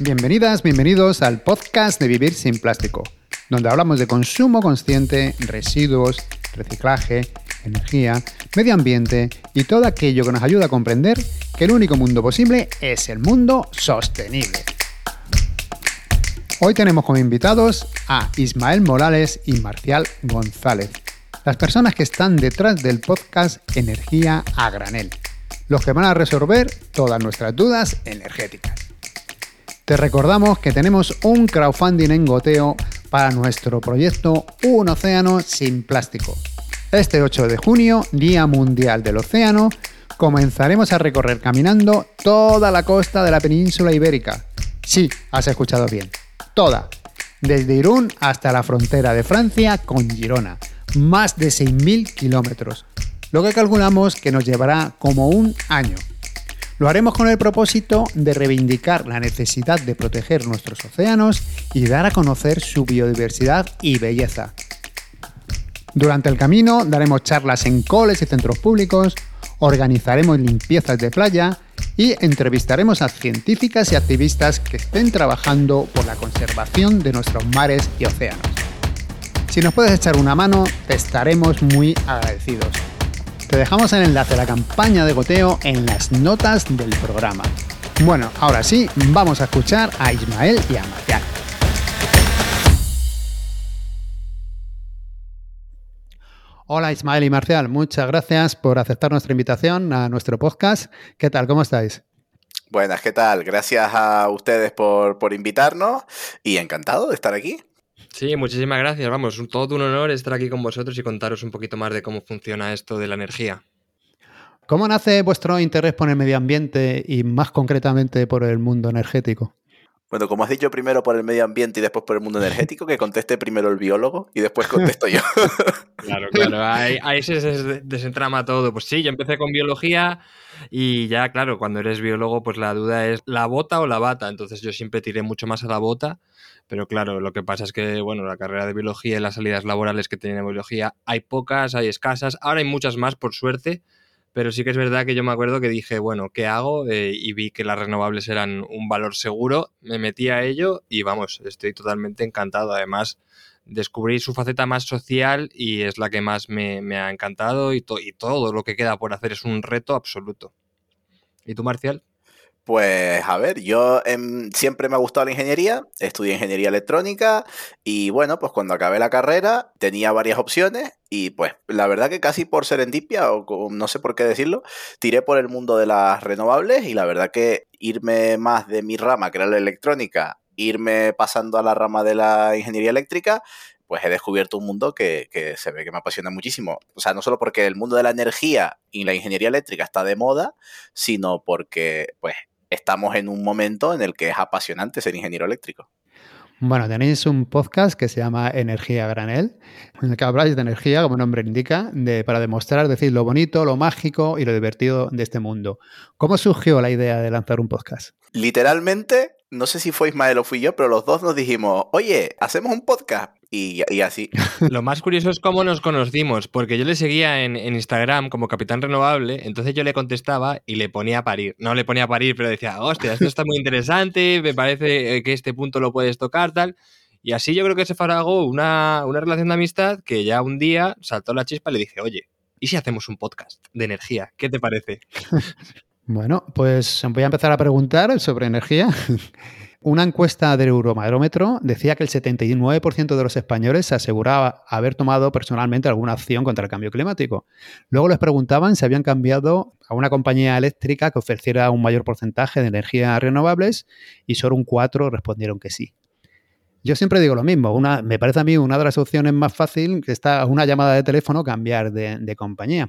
Bienvenidas, bienvenidos al podcast de Vivir sin Plástico, donde hablamos de consumo consciente, residuos, reciclaje, energía, medio ambiente y todo aquello que nos ayuda a comprender que el único mundo posible es el mundo sostenible. Hoy tenemos como invitados a Ismael Morales y Marcial González, las personas que están detrás del podcast Energía a Granel, los que van a resolver todas nuestras dudas energéticas. Te recordamos que tenemos un crowdfunding en goteo para nuestro proyecto Un Océano sin Plástico. Este 8 de junio, Día Mundial del Océano, comenzaremos a recorrer caminando toda la costa de la península ibérica. Sí, has escuchado bien, toda. Desde Irún hasta la frontera de Francia con Girona. Más de 6.000 kilómetros. Lo que calculamos que nos llevará como un año. Lo haremos con el propósito de reivindicar la necesidad de proteger nuestros océanos y dar a conocer su biodiversidad y belleza. Durante el camino daremos charlas en coles y centros públicos, organizaremos limpiezas de playa y entrevistaremos a científicas y activistas que estén trabajando por la conservación de nuestros mares y océanos. Si nos puedes echar una mano, te estaremos muy agradecidos. Te dejamos el enlace a la campaña de goteo en las notas del programa. Bueno, ahora sí, vamos a escuchar a Ismael y a Marcial. Hola Ismael y Marcial, muchas gracias por aceptar nuestra invitación a nuestro podcast. ¿Qué tal? ¿Cómo estáis? Buenas, ¿qué tal? Gracias a ustedes por, por invitarnos y encantado de estar aquí. Sí, muchísimas gracias. Vamos, todo un honor estar aquí con vosotros y contaros un poquito más de cómo funciona esto de la energía. ¿Cómo nace vuestro interés por el medio ambiente y más concretamente por el mundo energético? Bueno, como has dicho primero por el medio ambiente y después por el mundo energético, que conteste primero el biólogo y después contesto yo. Claro, claro, ahí, se desentrama todo. Pues sí, yo empecé con biología y ya, claro, cuando eres biólogo, pues la duda es la bota o la bata. Entonces yo siempre tiré mucho más a la bota, pero claro, lo que pasa es que, bueno, la carrera de biología y las salidas laborales que tiene biología hay pocas, hay escasas, ahora hay muchas más, por suerte, pero sí que es verdad que yo me acuerdo que dije, bueno, ¿qué hago? Eh, y vi que las renovables eran un valor seguro, me metí a ello y vamos, estoy totalmente encantado. Además, descubrí su faceta más social y es la que más me, ha encantado y todo lo que queda por hacer es un reto absoluto. ¿Y tú, Marcial? Pues a ver, yo em, siempre me ha gustado la ingeniería, estudié ingeniería electrónica y bueno, pues cuando acabé la carrera tenía varias opciones y pues la verdad que casi por serendipia o no sé por qué decirlo, tiré por el mundo de las renovables y la verdad que irme más de mi rama, que era la electrónica, irme pasando a la rama de la ingeniería eléctrica, pues he descubierto un mundo que, que, se ve que me apasiona muchísimo. O sea, no solo porque el mundo de la energía y la ingeniería eléctrica está de moda, sino porque, pues, estamos en un momento en el que es apasionante ser ingeniero eléctrico. Bueno, tenéis un podcast que se llama Energía Granel, en el que habláis de energía, como el nombre indica, de, para demostrar, decir, lo bonito, lo mágico y lo divertido de este mundo. ¿Cómo surgió la idea de lanzar un podcast? Literalmente, no sé si fue Ismael o fui yo, pero los dos nos dijimos, oye, hacemos un podcast y, así. Lo más curioso es cómo nos conocimos, porque yo le seguía en, Instagram como Capitán Renovable, entonces yo le contestaba y le ponía a parir. No le ponía a parir, pero decía, hostia, esto está muy interesante, me parece eh, que este punto lo puedes tocar, tal. Y así yo creo que se faragó una, una relación de amistad que ya un día saltó la chispa y le dije, oye, ¿y si hacemos un podcast de energía? ¿Qué te parece? Bueno, pues voy a empezar a preguntar sobre energía. Una encuesta del Eurobarómetro decía que el 79% de los españoles se aseguraba haber tomado personalmente alguna acción contra el cambio climático. Luego les preguntaban si habían cambiado a una compañía eléctrica que ofreciera un mayor porcentaje de energías renovables y solo un 4 respondieron que sí. Yo siempre digo lo mismo, una, me parece a mí una de las opciones más fáciles que está una llamada de teléfono cambiar de, compañía.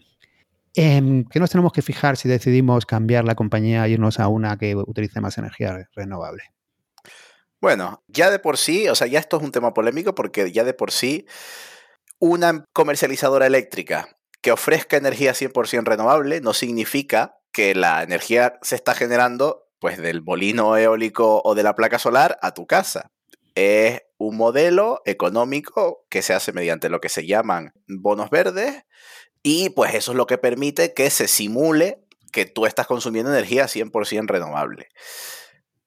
¿En ¿Qué nos tenemos que fijar si decidimos cambiar la compañía e irnos a una que utilice más energía renovable? Bueno, ya de por sí, o sea, ya esto es un tema polémico porque ya de por sí una comercializadora eléctrica que ofrezca energía 100% renovable no significa que la energía se está generando pues del molino eólico o de la placa solar a tu casa. Es un modelo económico que se hace mediante lo que se llaman bonos verdes y pues eso es lo que permite que se simule que tú estás consumiendo energía 100% renovable.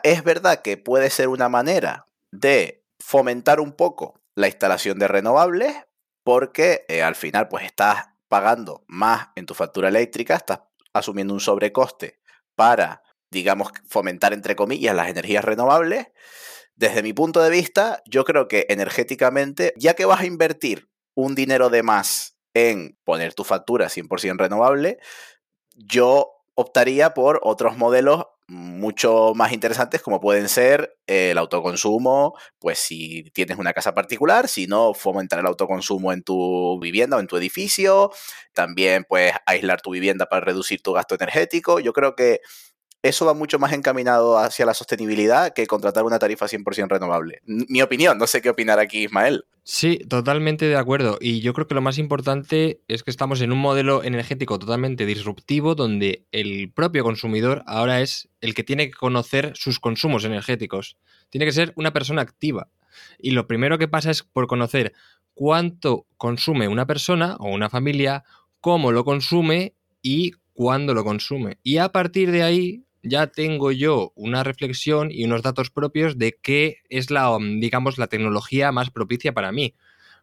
Es verdad que puede ser una manera de fomentar un poco la instalación de renovables porque eh, al final pues estás pagando más en tu factura eléctrica, estás asumiendo un sobrecoste para, digamos, fomentar entre comillas las energías renovables. Desde mi punto de vista, yo creo que energéticamente, ya que vas a invertir un dinero de más en poner tu factura 100% renovable, yo optaría por otros modelos mucho más interesantes como pueden ser el autoconsumo, pues si tienes una casa particular, si no, fomentar el autoconsumo en tu vivienda o en tu edificio, también pues aislar tu vivienda para reducir tu gasto energético. Yo creo que eso va mucho más encaminado hacia la sostenibilidad que contratar una tarifa 100% renovable. Mi opinión, no sé qué opinar aquí Ismael. Sí, totalmente de acuerdo. Y yo creo que lo más importante es que estamos en un modelo energético totalmente disruptivo donde el propio consumidor ahora es el que tiene que conocer sus consumos energéticos. Tiene que ser una persona activa. Y lo primero que pasa es por conocer cuánto consume una persona o una familia, cómo lo consume y cuándo lo consume. Y a partir de ahí ya tengo yo una reflexión y unos datos propios de qué es la, um, digamos, la tecnología más propicia para mí.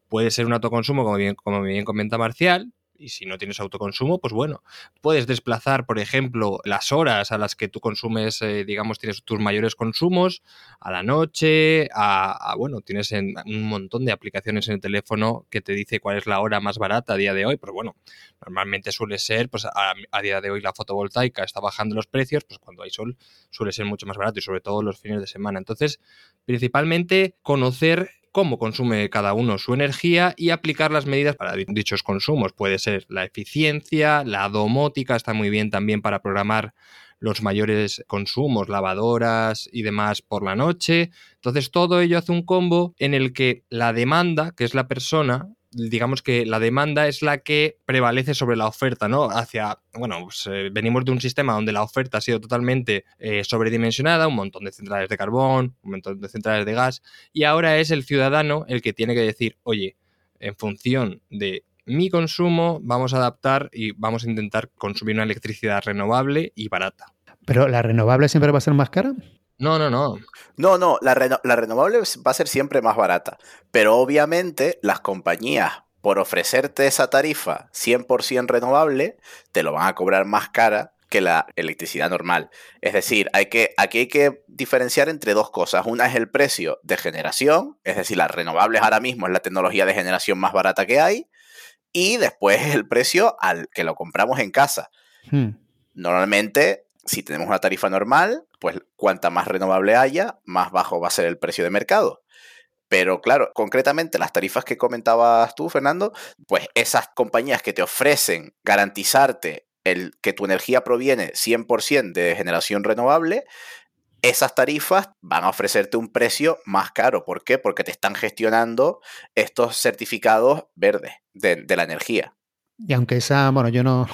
Puede ser un autoconsumo, como bien, como bien comenta Marcial, y si no tienes autoconsumo, pues bueno, puedes desplazar, por ejemplo, las horas a las que tú consumes, eh, digamos, tienes tus mayores consumos, a la noche, a, bueno, tienes un montón de aplicaciones en el teléfono que te dice cuál es la hora más barata a día de hoy, pero bueno, normalmente suele ser, pues a, a día de hoy la fotovoltaica está bajando los precios, pues cuando hay sol suele ser mucho más barato y sobre todo los fines de semana. Entonces, principalmente conocer cómo consume cada uno su energía y aplicar las medidas para dichos consumos. Puede ser la eficiencia, la domótica está muy bien también para programar los mayores consumos, lavadoras y demás por la noche. Entonces todo ello hace un combo en el que la demanda, que es la persona, digamos que la demanda es la que prevalece sobre la oferta, ¿no? Hacia, bueno, pues, eh, venimos de un sistema donde la oferta ha sido totalmente eh, sobredimensionada, un montón de centrales de carbón, un montón de centrales de gas, y ahora es el ciudadano el que tiene que decir, oye, en función de mi consumo, vamos a adaptar y vamos a intentar consumir una electricidad renovable y barata. ¿Pero la renovable siempre va a ser más cara? No, no, no. No, no, la, renovable va a ser siempre más barata. Pero obviamente las compañías, por ofrecerte esa tarifa 100% renovable, te lo van a cobrar más cara que la electricidad normal. Es decir, hay que, aquí hay que diferenciar entre dos cosas. Una es el precio de generación, es decir, las renovables ahora mismo es la tecnología de generación más barata que hay, y después el precio al que lo compramos en casa. Hmm. Normalmente si tenemos una tarifa normal, pues cuanta más renovable haya, más bajo va a ser el precio de mercado. Pero claro, concretamente las tarifas que comentabas tú, Fernando, pues esas compañías que te ofrecen garantizarte el que tu energía proviene 100% de generación renovable, esas tarifas van a ofrecerte un precio más caro. ¿Por qué? Porque te están gestionando estos certificados verdes de, de la energía. Y aunque esa, bueno, yo no,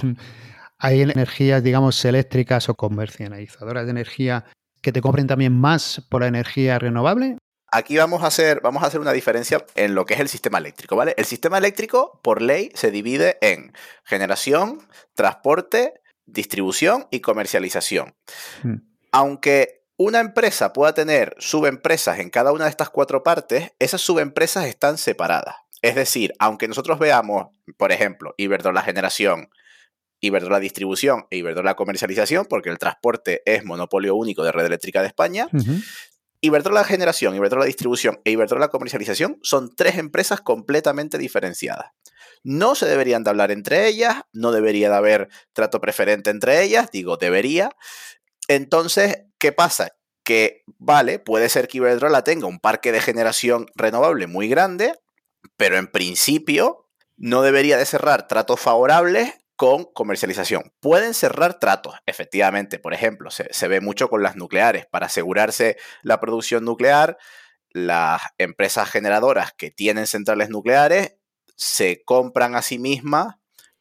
hay energías, digamos, eléctricas o comercializadoras de energía que te compren también más por la energía renovable. Aquí vamos a hacer, vamos a hacer una diferencia en lo que es el sistema eléctrico, ¿vale? El sistema eléctrico, por ley, se divide en generación, transporte, distribución y comercialización. Hmm. Aunque una empresa pueda tener subempresas en cada una de estas cuatro partes, esas subempresas están separadas. Es decir, aunque nosotros veamos, por ejemplo, Iberdrola Generación, Iberdrola Distribución e Iberdrola Comercialización, porque el transporte es monopolio único de Red Eléctrica de España. Iberdrola Generación, Iberdrola Distribución e Iberdrola Comercialización son tres empresas completamente diferenciadas. No se deberían de hablar entre ellas, no debería de haber trato preferente entre ellas, digo, debería. Entonces, ¿qué pasa? Que, vale, puede ser que Iberdrola tenga un parque de generación renovable muy grande, pero en principio no debería de cerrar tratos favorables con comercialización. Pueden cerrar tratos, efectivamente. Por ejemplo, se, ve mucho con las nucleares. Para asegurarse la producción nuclear, las empresas generadoras que tienen centrales nucleares se compran a sí mismas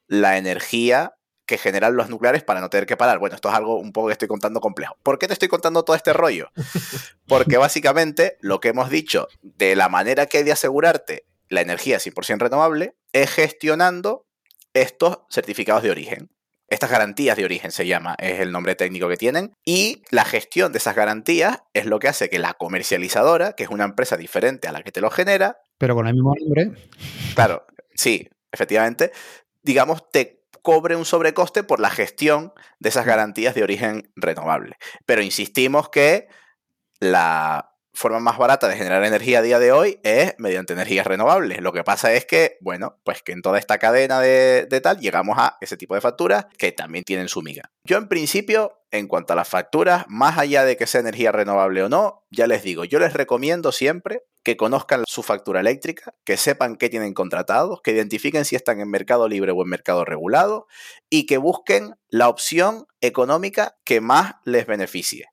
la energía que generan los nucleares para no tener que parar. Bueno, esto es algo un poco que estoy contando complejo. ¿Por qué te estoy contando todo este rollo? Porque básicamente lo que hemos dicho de la manera que hay de asegurarte la energía 100% renovable es gestionando estos certificados de origen. Estas garantías de origen se llama, es el nombre técnico que tienen. Y la gestión de esas garantías es lo que hace que la comercializadora, que es una empresa diferente a la que te lo genera. Pero con el mismo nombre. Claro, sí, efectivamente. Digamos, te cobre un sobrecoste por la gestión de esas garantías de origen renovable. Pero insistimos que la forma más barata de generar energía a día de hoy es mediante energías renovables. Lo que pasa es que, bueno, pues que en toda esta cadena de, tal llegamos a ese tipo de facturas que también tienen su miga. Yo en principio, en cuanto a las facturas, más allá de que sea energía renovable o no, ya les digo, yo les recomiendo siempre que conozcan su factura eléctrica, que sepan qué tienen contratados, que identifiquen si están en mercado libre o en mercado regulado y que busquen la opción económica que más les beneficie.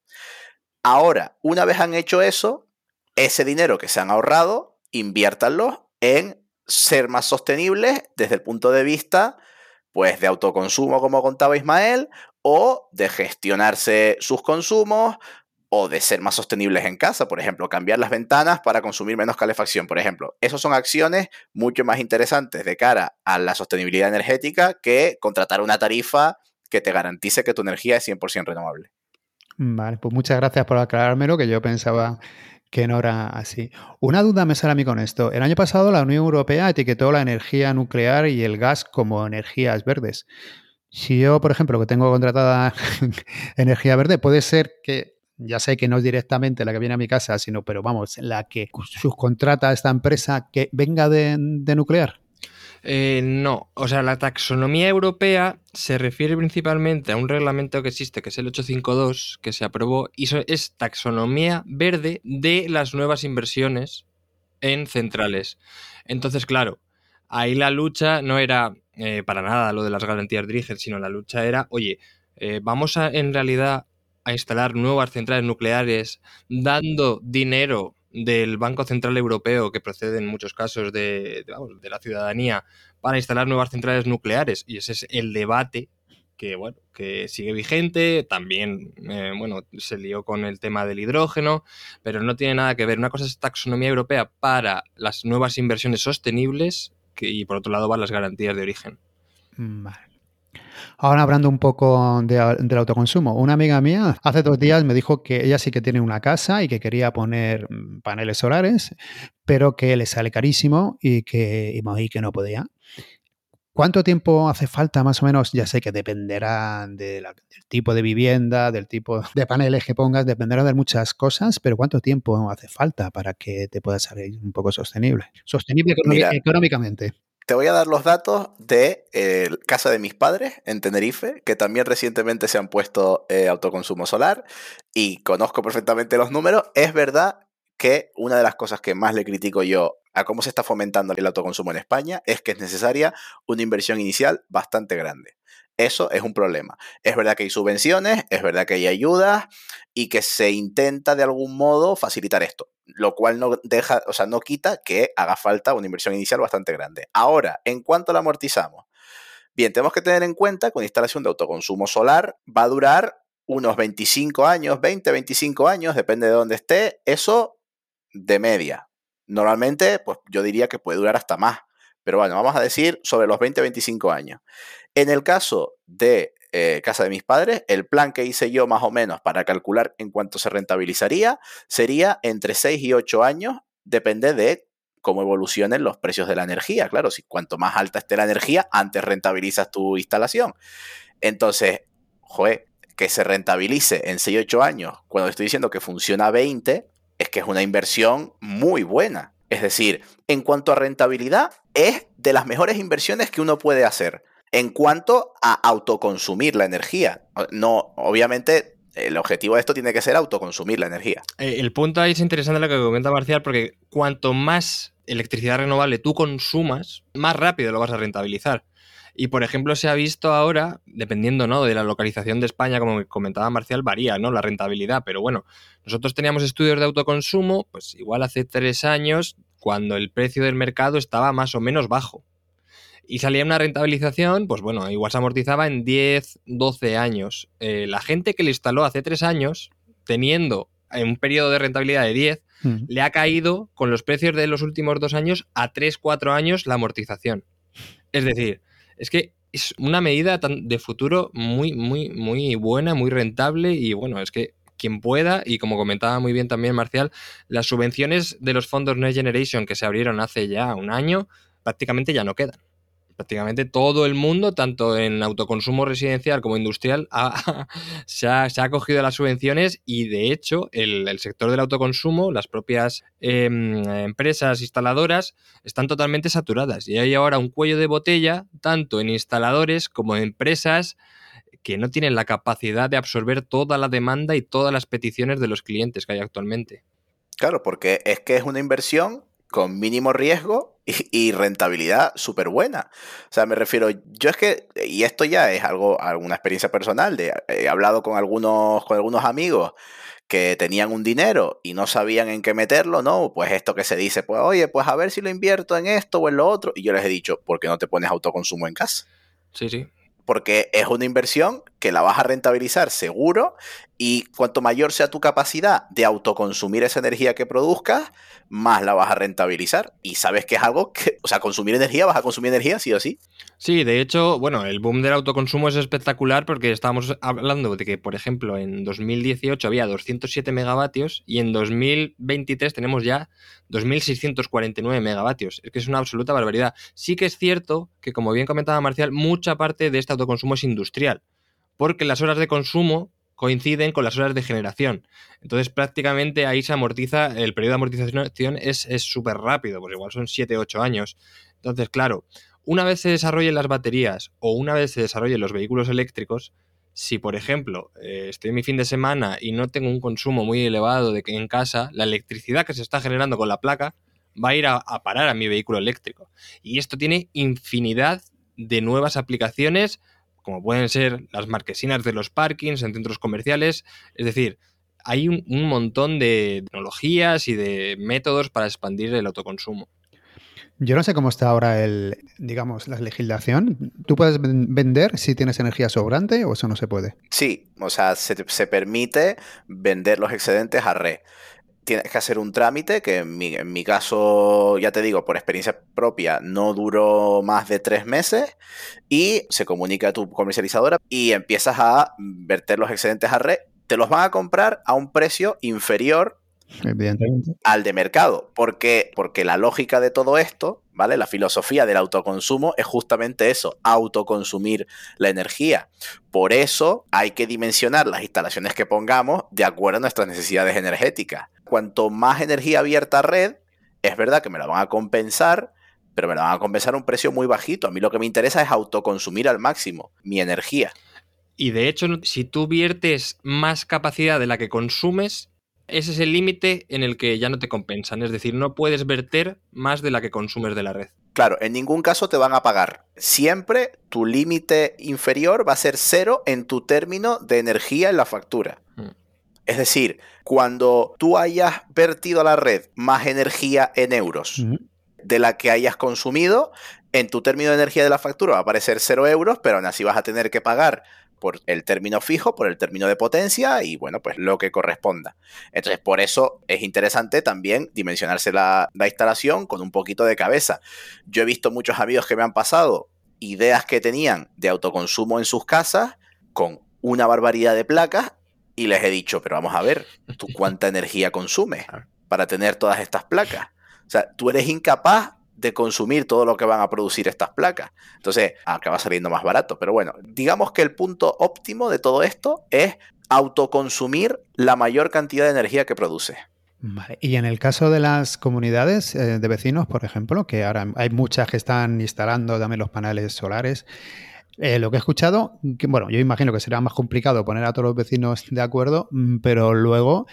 Ahora, una vez han hecho eso, ese dinero que se han ahorrado, inviértanlo en ser más sostenibles desde el punto de vista pues de autoconsumo como contaba Ismael o de gestionarse sus consumos o de ser más sostenibles en casa, por ejemplo, cambiar las ventanas para consumir menos calefacción, por ejemplo. Esas son acciones mucho más interesantes de cara a la sostenibilidad energética que contratar una tarifa que te garantice que tu energía es 100% renovable. Vale, pues muchas gracias por aclarármelo, que yo pensaba que no era así. Una duda me sale a mí con esto. El año pasado la Unión Europea etiquetó la energía nuclear y el gas como energías verdes. Si yo, por ejemplo, que tengo contratada energía verde, puede ser que, ya sé que no es directamente la que viene a mi casa, sino, pero vamos, la que subcontrata a esta empresa que venga de nuclear. Eh, no, o sea, la taxonomía europea se refiere principalmente a un reglamento que existe, que es el 852, que se aprobó, y es taxonomía verde de las nuevas inversiones en centrales. Entonces, claro, ahí la lucha no era eh, para nada lo de las garantías de sino la lucha era, oye, eh, vamos a en realidad a instalar nuevas centrales nucleares dando dinero del Banco Central Europeo, que procede en muchos casos de, la ciudadanía, para instalar nuevas centrales nucleares. Y ese es el debate que, bueno, que sigue vigente. También, eh, bueno, se lió con el tema del hidrógeno, pero no tiene nada que ver. Una cosa es taxonomía europea para las nuevas inversiones sostenibles y por otro lado van las garantías de origen. Vale. Ahora hablando un poco del autoconsumo, una amiga mía hace dos días me dijo que ella sí que tiene una casa y que quería poner mm, paneles solares, pero que le sale carísimo y que, y que no podía. ¿Cuánto tiempo hace falta más o menos? Ya sé que dependerá del tipo de vivienda, del tipo de paneles que pongas, dependerá de muchas cosas, pero ¿cuánto tiempo hace falta para que te pueda salir un poco sostenible? Sostenible económicamente. Te voy a dar los datos de eh, casa de mis padres en Tenerife, que también recientemente se han puesto eh, autoconsumo solar y conozco perfectamente los números. Es verdad que una de las cosas que más le critico yo a cómo se está fomentando el autoconsumo en España es que es necesaria una inversión inicial bastante grande. Eso es un problema. Es verdad que hay subvenciones, es verdad que hay ayudas y que se intenta de algún modo facilitar esto, lo cual no deja, o sea, no quita que haga falta una inversión inicial bastante grande. Ahora, en cuanto la amortizamos, bien, tenemos que tener en cuenta que una instalación de autoconsumo solar va a durar unos 25 años, 20, 25 años, depende de dónde esté, eso de media. Normalmente, pues yo diría que puede durar hasta más. Pero bueno, vamos a decir sobre los 20-25 años. En el caso de eh, casa de mis padres, el plan que hice yo más o menos para calcular en cuánto se rentabilizaría sería entre 6 y 8 años, depende de cómo evolucionen los precios de la energía. Claro, si cuanto más alta esté la energía, antes rentabilizas tu instalación. Entonces, joder, que se rentabilice en 6 8 años, cuando estoy diciendo que funciona 20, es que es una inversión muy buena. Es decir, en cuanto a rentabilidad, es de las mejores inversiones que uno puede hacer en cuanto a autoconsumir la energía. No, obviamente, el objetivo de esto tiene que ser autoconsumir la energía. Eh, el punto ahí es interesante lo que comenta Marcial, porque cuanto más electricidad renovable tú consumas, más rápido lo vas a rentabilizar. Y por ejemplo, se ha visto ahora, dependiendo ¿no? de la localización de España, como comentaba Marcial, varía ¿no? la rentabilidad. Pero bueno, nosotros teníamos estudios de autoconsumo, pues igual hace tres años, cuando el precio del mercado estaba más o menos bajo y salía una rentabilización, pues bueno, igual se amortizaba en 10, 12 años. Eh, la gente que le instaló hace 3 años, teniendo en un periodo de rentabilidad de 10, mm. le ha caído con los precios de los últimos dos años a 3, 4 años la amortización. Es decir, es que es una medida de futuro muy, muy, muy buena, muy rentable y bueno, es que quien pueda, y como comentaba muy bien también Marcial, las subvenciones de los fondos Next Generation que se abrieron hace ya un año prácticamente ya no quedan prácticamente todo el mundo, tanto en autoconsumo residencial como industrial, se, ha, se, ha, acogido a las subvenciones y de hecho el, sector del autoconsumo, las propias em, empresas instaladoras, están totalmente saturadas y hay ahora un cuello de botella tanto en instaladores como en empresas que no tienen la capacidad de absorber toda la demanda y todas las peticiones de los clientes que hay actualmente. Claro, porque es que es una inversión con mínimo riesgo y, rentabilidad súper buena. O sea, me refiero, yo es que, y esto ya es algo, alguna experiencia personal, de, he hablado con algunos, con algunos amigos que tenían un dinero y no sabían en qué meterlo, ¿no? Pues esto que se dice, pues oye, pues a ver si lo invierto en esto o en lo otro. Y yo les he dicho, ¿por qué no te pones autoconsumo en casa? Sí, sí. Porque es una inversión que la vas a rentabilizar seguro y cuanto mayor sea tu capacidad de autoconsumir esa energía que produzcas, más la vas a rentabilizar. Y sabes que es algo que, o sea, consumir energía, vas a consumir energía sí o sí. Sí, de hecho, bueno, el boom del autoconsumo es espectacular porque estábamos hablando de que, por ejemplo, en 2018 había 207 megavatios y en 2023 tenemos ya 2.649 megavatios. Es que es una absoluta barbaridad. Sí que es cierto que, como bien comentaba Marcial, mucha parte de este autoconsumo es industrial porque las horas de consumo coinciden con las horas de generación. Entonces prácticamente ahí se amortiza, el periodo de amortización es súper rápido, pues igual son 7-8 años. Entonces, claro, una vez se desarrollen las baterías o una vez se desarrollen los vehículos eléctricos, si por ejemplo eh, estoy en mi fin de semana y no tengo un consumo muy elevado de que en casa, la electricidad que se está generando con la placa va a ir a parar a mi vehículo eléctrico. Y esto tiene infinidad de nuevas aplicaciones como pueden ser las marquesinas de los parkings en centros comerciales. Es decir, hay un, montón de tecnologías y de métodos para expandir el autoconsumo. Yo no sé cómo está ahora el, digamos, la legislación. ¿Tú puedes vender si tienes energía sobrante o eso no se puede? Sí, o sea, se, se permite vender los excedentes a red tienes que hacer un trámite que en mi, caso, ya te digo, por experiencia propia, no duró más de tres meses y se comunica a tu comercializadora y empiezas a verter los excedentes a red. Te los van a comprar a un precio inferior al de mercado. porque Porque la lógica de todo esto, ¿vale? La filosofía del autoconsumo es justamente eso, autoconsumir la energía. Por eso hay que dimensionar las instalaciones que pongamos de acuerdo a nuestras necesidades energéticas cuanto más energía abierta a red, es verdad que me la van a compensar, pero me la van a compensar a un precio muy bajito. A mí lo que me interesa es autoconsumir al máximo mi energía. Y de hecho, si tú viertes más capacidad de la que consumes, ese es el límite en el que ya no te compensan. Es decir, no puedes verter más de la que consumes de la red. Claro, en ningún caso te van a pagar. Siempre tu límite inferior va a ser cero en tu término de energía en la factura. Mm. Es decir, cuando tú hayas vertido a la red más energía en euros de la que hayas consumido, en tu término de energía de la factura va a aparecer 0 euros, pero aún así vas a tener que pagar por el término fijo, por el término de potencia y bueno, pues lo que corresponda. Entonces, por eso es interesante también dimensionarse la, la, instalación con un poquito de cabeza. Yo he visto muchos amigos que me han pasado ideas que tenían de autoconsumo en sus casas con una barbaridad de placas y les he dicho, pero vamos a ver, ¿tú cuánta energía consumes para tener todas estas placas? O sea, tú eres incapaz de consumir todo lo que van a producir estas placas. Entonces, acaba saliendo más barato. Pero bueno, digamos que el punto óptimo de todo esto es autoconsumir la mayor cantidad de energía que produce. Vale. Y en el caso de las comunidades eh, de vecinos, por ejemplo, que ahora hay muchas que están instalando también los paneles solares, eh, lo que he escuchado, bueno, yo imagino que será más complicado poner a todos los vecinos de acuerdo, mm, pero luego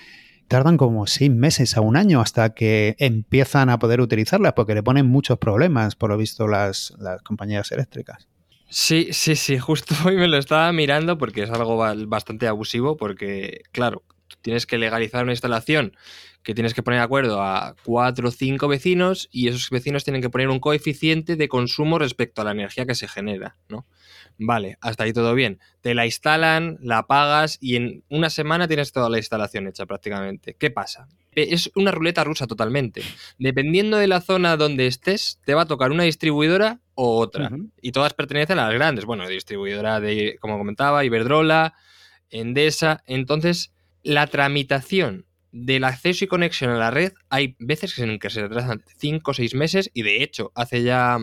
tardan como seis meses a un año hasta que empiezan a poder utilizarlas, porque le ponen muchos problemas, por lo visto, las, las compañías eléctricas. Sí, sí, sí, justo hoy me lo estaba mirando porque es algo bastante abusivo, porque, claro, tienes que legalizar una instalación que tienes que poner de acuerdo a cuatro o cinco vecinos y esos vecinos tienen que poner un coeficiente de consumo respecto a la energía que se genera, ¿no? Vale, hasta ahí todo bien. Te la instalan, la pagas y en una semana tienes toda la instalación hecha prácticamente. ¿Qué pasa? Es una ruleta rusa totalmente. Dependiendo de la zona donde estés, te va a tocar una distribuidora o otra. Y todas pertenecen a las grandes. Bueno, distribuidora de, como comentaba, Iberdrola, Endesa. Entonces, la tramitación del acceso y conexión a la red, hay veces en que se retrasan 5 o 6 meses y de hecho, hace ya,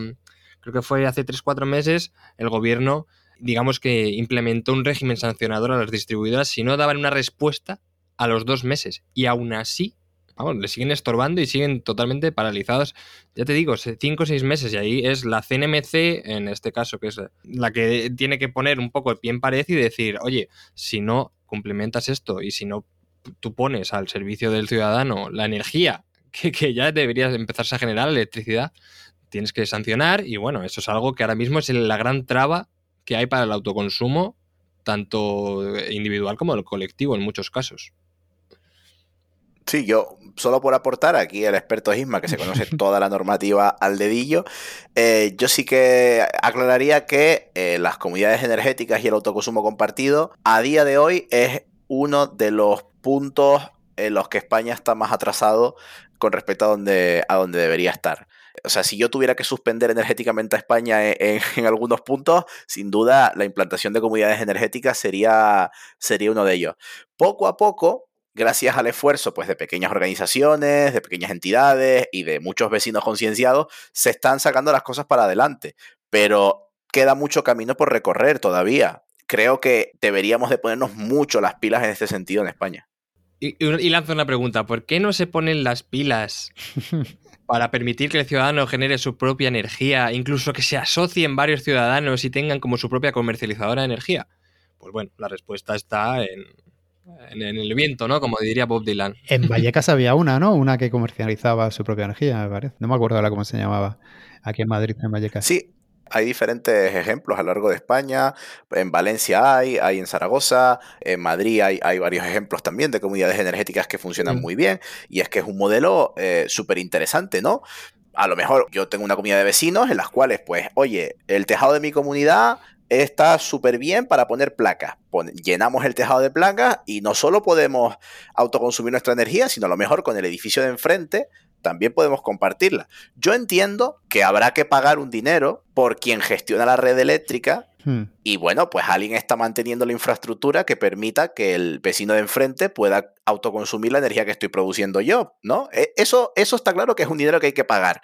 creo que fue hace 3-4 meses, el gobierno, digamos que implementó un régimen sancionador a las distribuidoras si no daban una respuesta a los dos meses. Y aún así, vamos, le siguen estorbando y siguen totalmente paralizados. Ya te digo, 5 o 6 meses y ahí es la CNMC, en este caso, que es la que tiene que poner un poco el pie en pared y decir, oye, si no complementas esto y si no tú pones al servicio del ciudadano la energía que, ya deberías empezarse a generar electricidad, tienes que sancionar y bueno, eso es algo que ahora mismo es la gran traba que hay para el autoconsumo, tanto individual como el colectivo en muchos casos. Sí, yo solo por aportar aquí el experto Isma, que se conoce toda la normativa al dedillo, eh, yo sí que aclararía que eh, las comunidades energéticas y el autoconsumo compartido a día de hoy es uno de los puntos en los que España está más atrasado con respecto a donde, a donde debería estar. O sea, si yo tuviera que suspender energéticamente a España en, algunos puntos, sin duda la implantación de comunidades energéticas sería, sería uno de ellos. Poco a poco, gracias al esfuerzo pues, de pequeñas organizaciones, de pequeñas entidades y de muchos vecinos concienciados, se están sacando las cosas para adelante. Pero queda mucho camino por recorrer todavía. Creo que deberíamos de ponernos mucho las pilas en este sentido en España. Y, lanzo una pregunta, ¿por qué no se ponen las pilas para permitir que el ciudadano genere su propia energía, incluso que se asocien varios ciudadanos y tengan como su propia comercializadora de energía? Pues bueno, la respuesta está en, el viento, ¿no? Como diría Bob Dylan. En Vallecas había una, ¿no? Una que comercializaba su propia energía, me parece. No me acuerdo ahora cómo se llamaba. Aquí en Madrid, en Vallecas. Sí, hay diferentes ejemplos a lo largo de España. En Valencia hay, hay en Zaragoza, en Madrid hay, hay varios ejemplos también de comunidades energéticas que funcionan muy bien. Y es que es un modelo eh, súper interesante, ¿no? A lo mejor yo tengo una comunidad de vecinos en las cuales, pues, oye, el tejado de mi comunidad está súper bien para poner placas. llenamos el tejado de placas y no solo podemos autoconsumir nuestra energía, sino a lo mejor con el edificio de enfrente también podemos compartirla. Yo entiendo que habrá que pagar un dinero por quien gestiona la red eléctrica hmm. y bueno, pues alguien está manteniendo la infraestructura que permita que el vecino de enfrente pueda autoconsumir la energía que estoy produciendo yo, ¿no? E, eso, eso está claro que es un dinero que hay que pagar.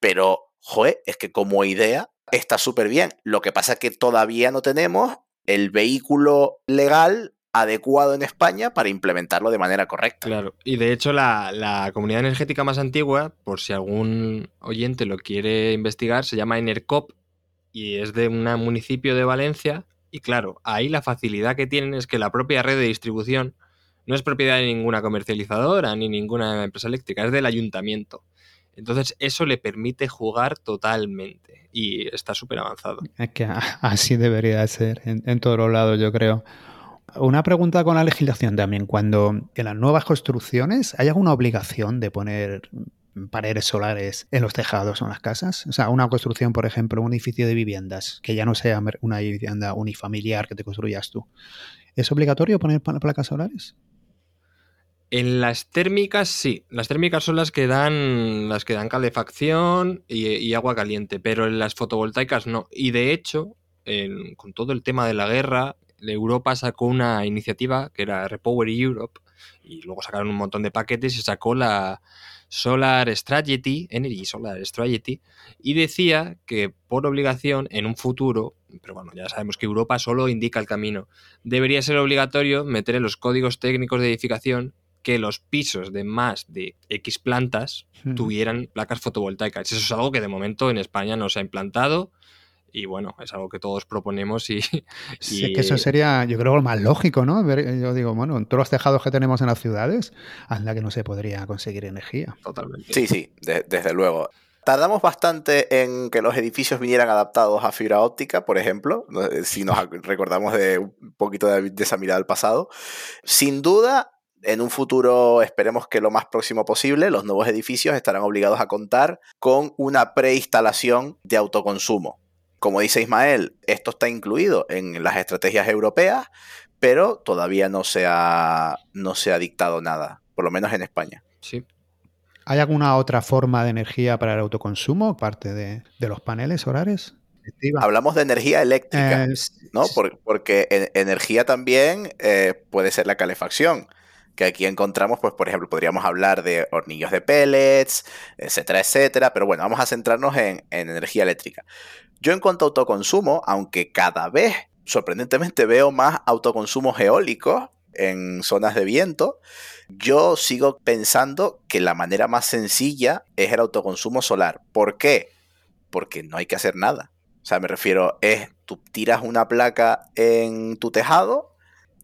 Pero, joder, es que como idea está súper bien. Lo que pasa es que todavía no tenemos el vehículo legal adecuado en España para implementarlo de manera correcta. Claro, y de hecho la, comunidad energética más antigua, por si algún oyente lo quiere investigar, se llama Enercop y es de un municipio de Valencia. Y claro, ahí la facilidad que tienen es que la propia red de distribución no es propiedad de ninguna comercializadora ni ninguna empresa eléctrica, es del ayuntamiento. Entonces eso le permite jugar totalmente y está súper avanzado. Es que así debería ser en, en todos los lados, yo creo. Una pregunta con la legislación también. Cuando en las nuevas construcciones hay alguna obligación de poner paneles solares en los tejados o en las casas? O sea, una construcción, por ejemplo, un edificio de viviendas, que ya no sea una vivienda unifamiliar que te construyas tú. ¿Es obligatorio poner placas solares? En las térmicas sí, las térmicas son las que dan las que dan calefacción y, agua caliente, pero en las fotovoltaicas no. Y de hecho, con todo el tema de la guerra, Europa sacó una iniciativa que era Repower Europe y luego sacaron un montón de paquetes y sacó la Solar Strategy, Energy Solar Strategy, y decía que por obligación en un futuro, pero bueno, ya sabemos que Europa solo indica el camino, debería ser obligatorio meter en los códigos técnicos de edificación que los pisos de más de X plantas hmm. tuvieran placas fotovoltaicas. Eso es algo que de momento en España no se ha implantado y bueno, es algo que todos proponemos y... Sí, que eso sería, yo creo, lo más lógico, ¿no? Yo digo, bueno, en todos los tejados que tenemos en las ciudades, anda que no se podría conseguir energía. Totalmente. Sí, sí, desde luego. Tardamos bastante en que los edificios vinieran adaptados a fibra óptica, por ejemplo, si nos recordamos de un poquito de, esa mirada al pasado. Sin duda, en un futuro, esperemos que lo más próximo posible, los nuevos edificios estarán obligados a contar con una preinstalación de autoconsumo. Como dice Ismael, esto está incluido en las estrategias europeas, pero todavía no se ha, no se ha dictado nada, por lo menos en España. Sí. ¿Hay alguna otra forma de energía para el autoconsumo, aparte de, los paneles solares? Hablamos de energía eléctrica, eh, ¿no? porque energía también eh, puede ser la calefacción que aquí encontramos, pues por ejemplo, podríamos hablar de hornillos de pellets, etcétera, etcétera, pero bueno, vamos a centrarnos en, energía eléctrica. Yo en cuanto a autoconsumo, aunque cada vez, sorprendentemente, veo más autoconsumos eólicos en zonas de viento, yo sigo pensando que la manera más sencilla es el autoconsumo solar. ¿Por qué? Porque no hay que hacer nada. O sea, me refiero, es tú tiras una placa en tu tejado,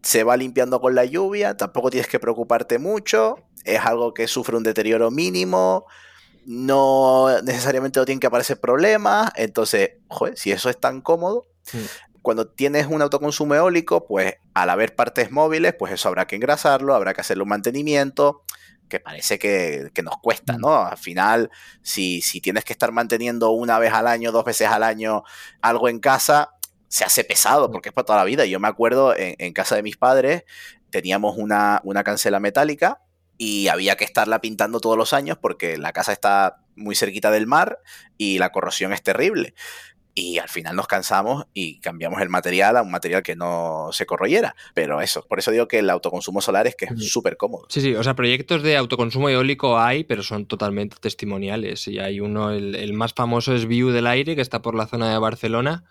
se va limpiando con la lluvia, tampoco tienes que preocuparte mucho, es algo que sufre un deterioro mínimo, no necesariamente no tienen que aparecer problemas, entonces, joder, si eso es tan cómodo, cuando tienes un autoconsumo eólico, pues al haber partes móviles, pues eso habrá que engrasarlo, habrá que hacerle un mantenimiento, que parece que, nos cuesta, mm. ¿no? Al final, si, si tienes que estar manteniendo una vez al año, dos veces al año algo en casa, se hace pesado porque es para toda la vida. Yo me acuerdo en, casa de mis padres teníamos una, una cancela metálica y había que estarla pintando todos los años porque la casa está muy cerquita del mar y la corrosión es terrible. Y al final nos cansamos y cambiamos el material a un material que no se corroyera. Pero eso, por eso digo que el autoconsumo solar es que es súper cómodo. Sí, sí, o sea, proyectos de autoconsumo eólico hay, pero son totalmente testimoniales. Y hay uno, el, el más famoso es View del Aire, que está por la zona de Barcelona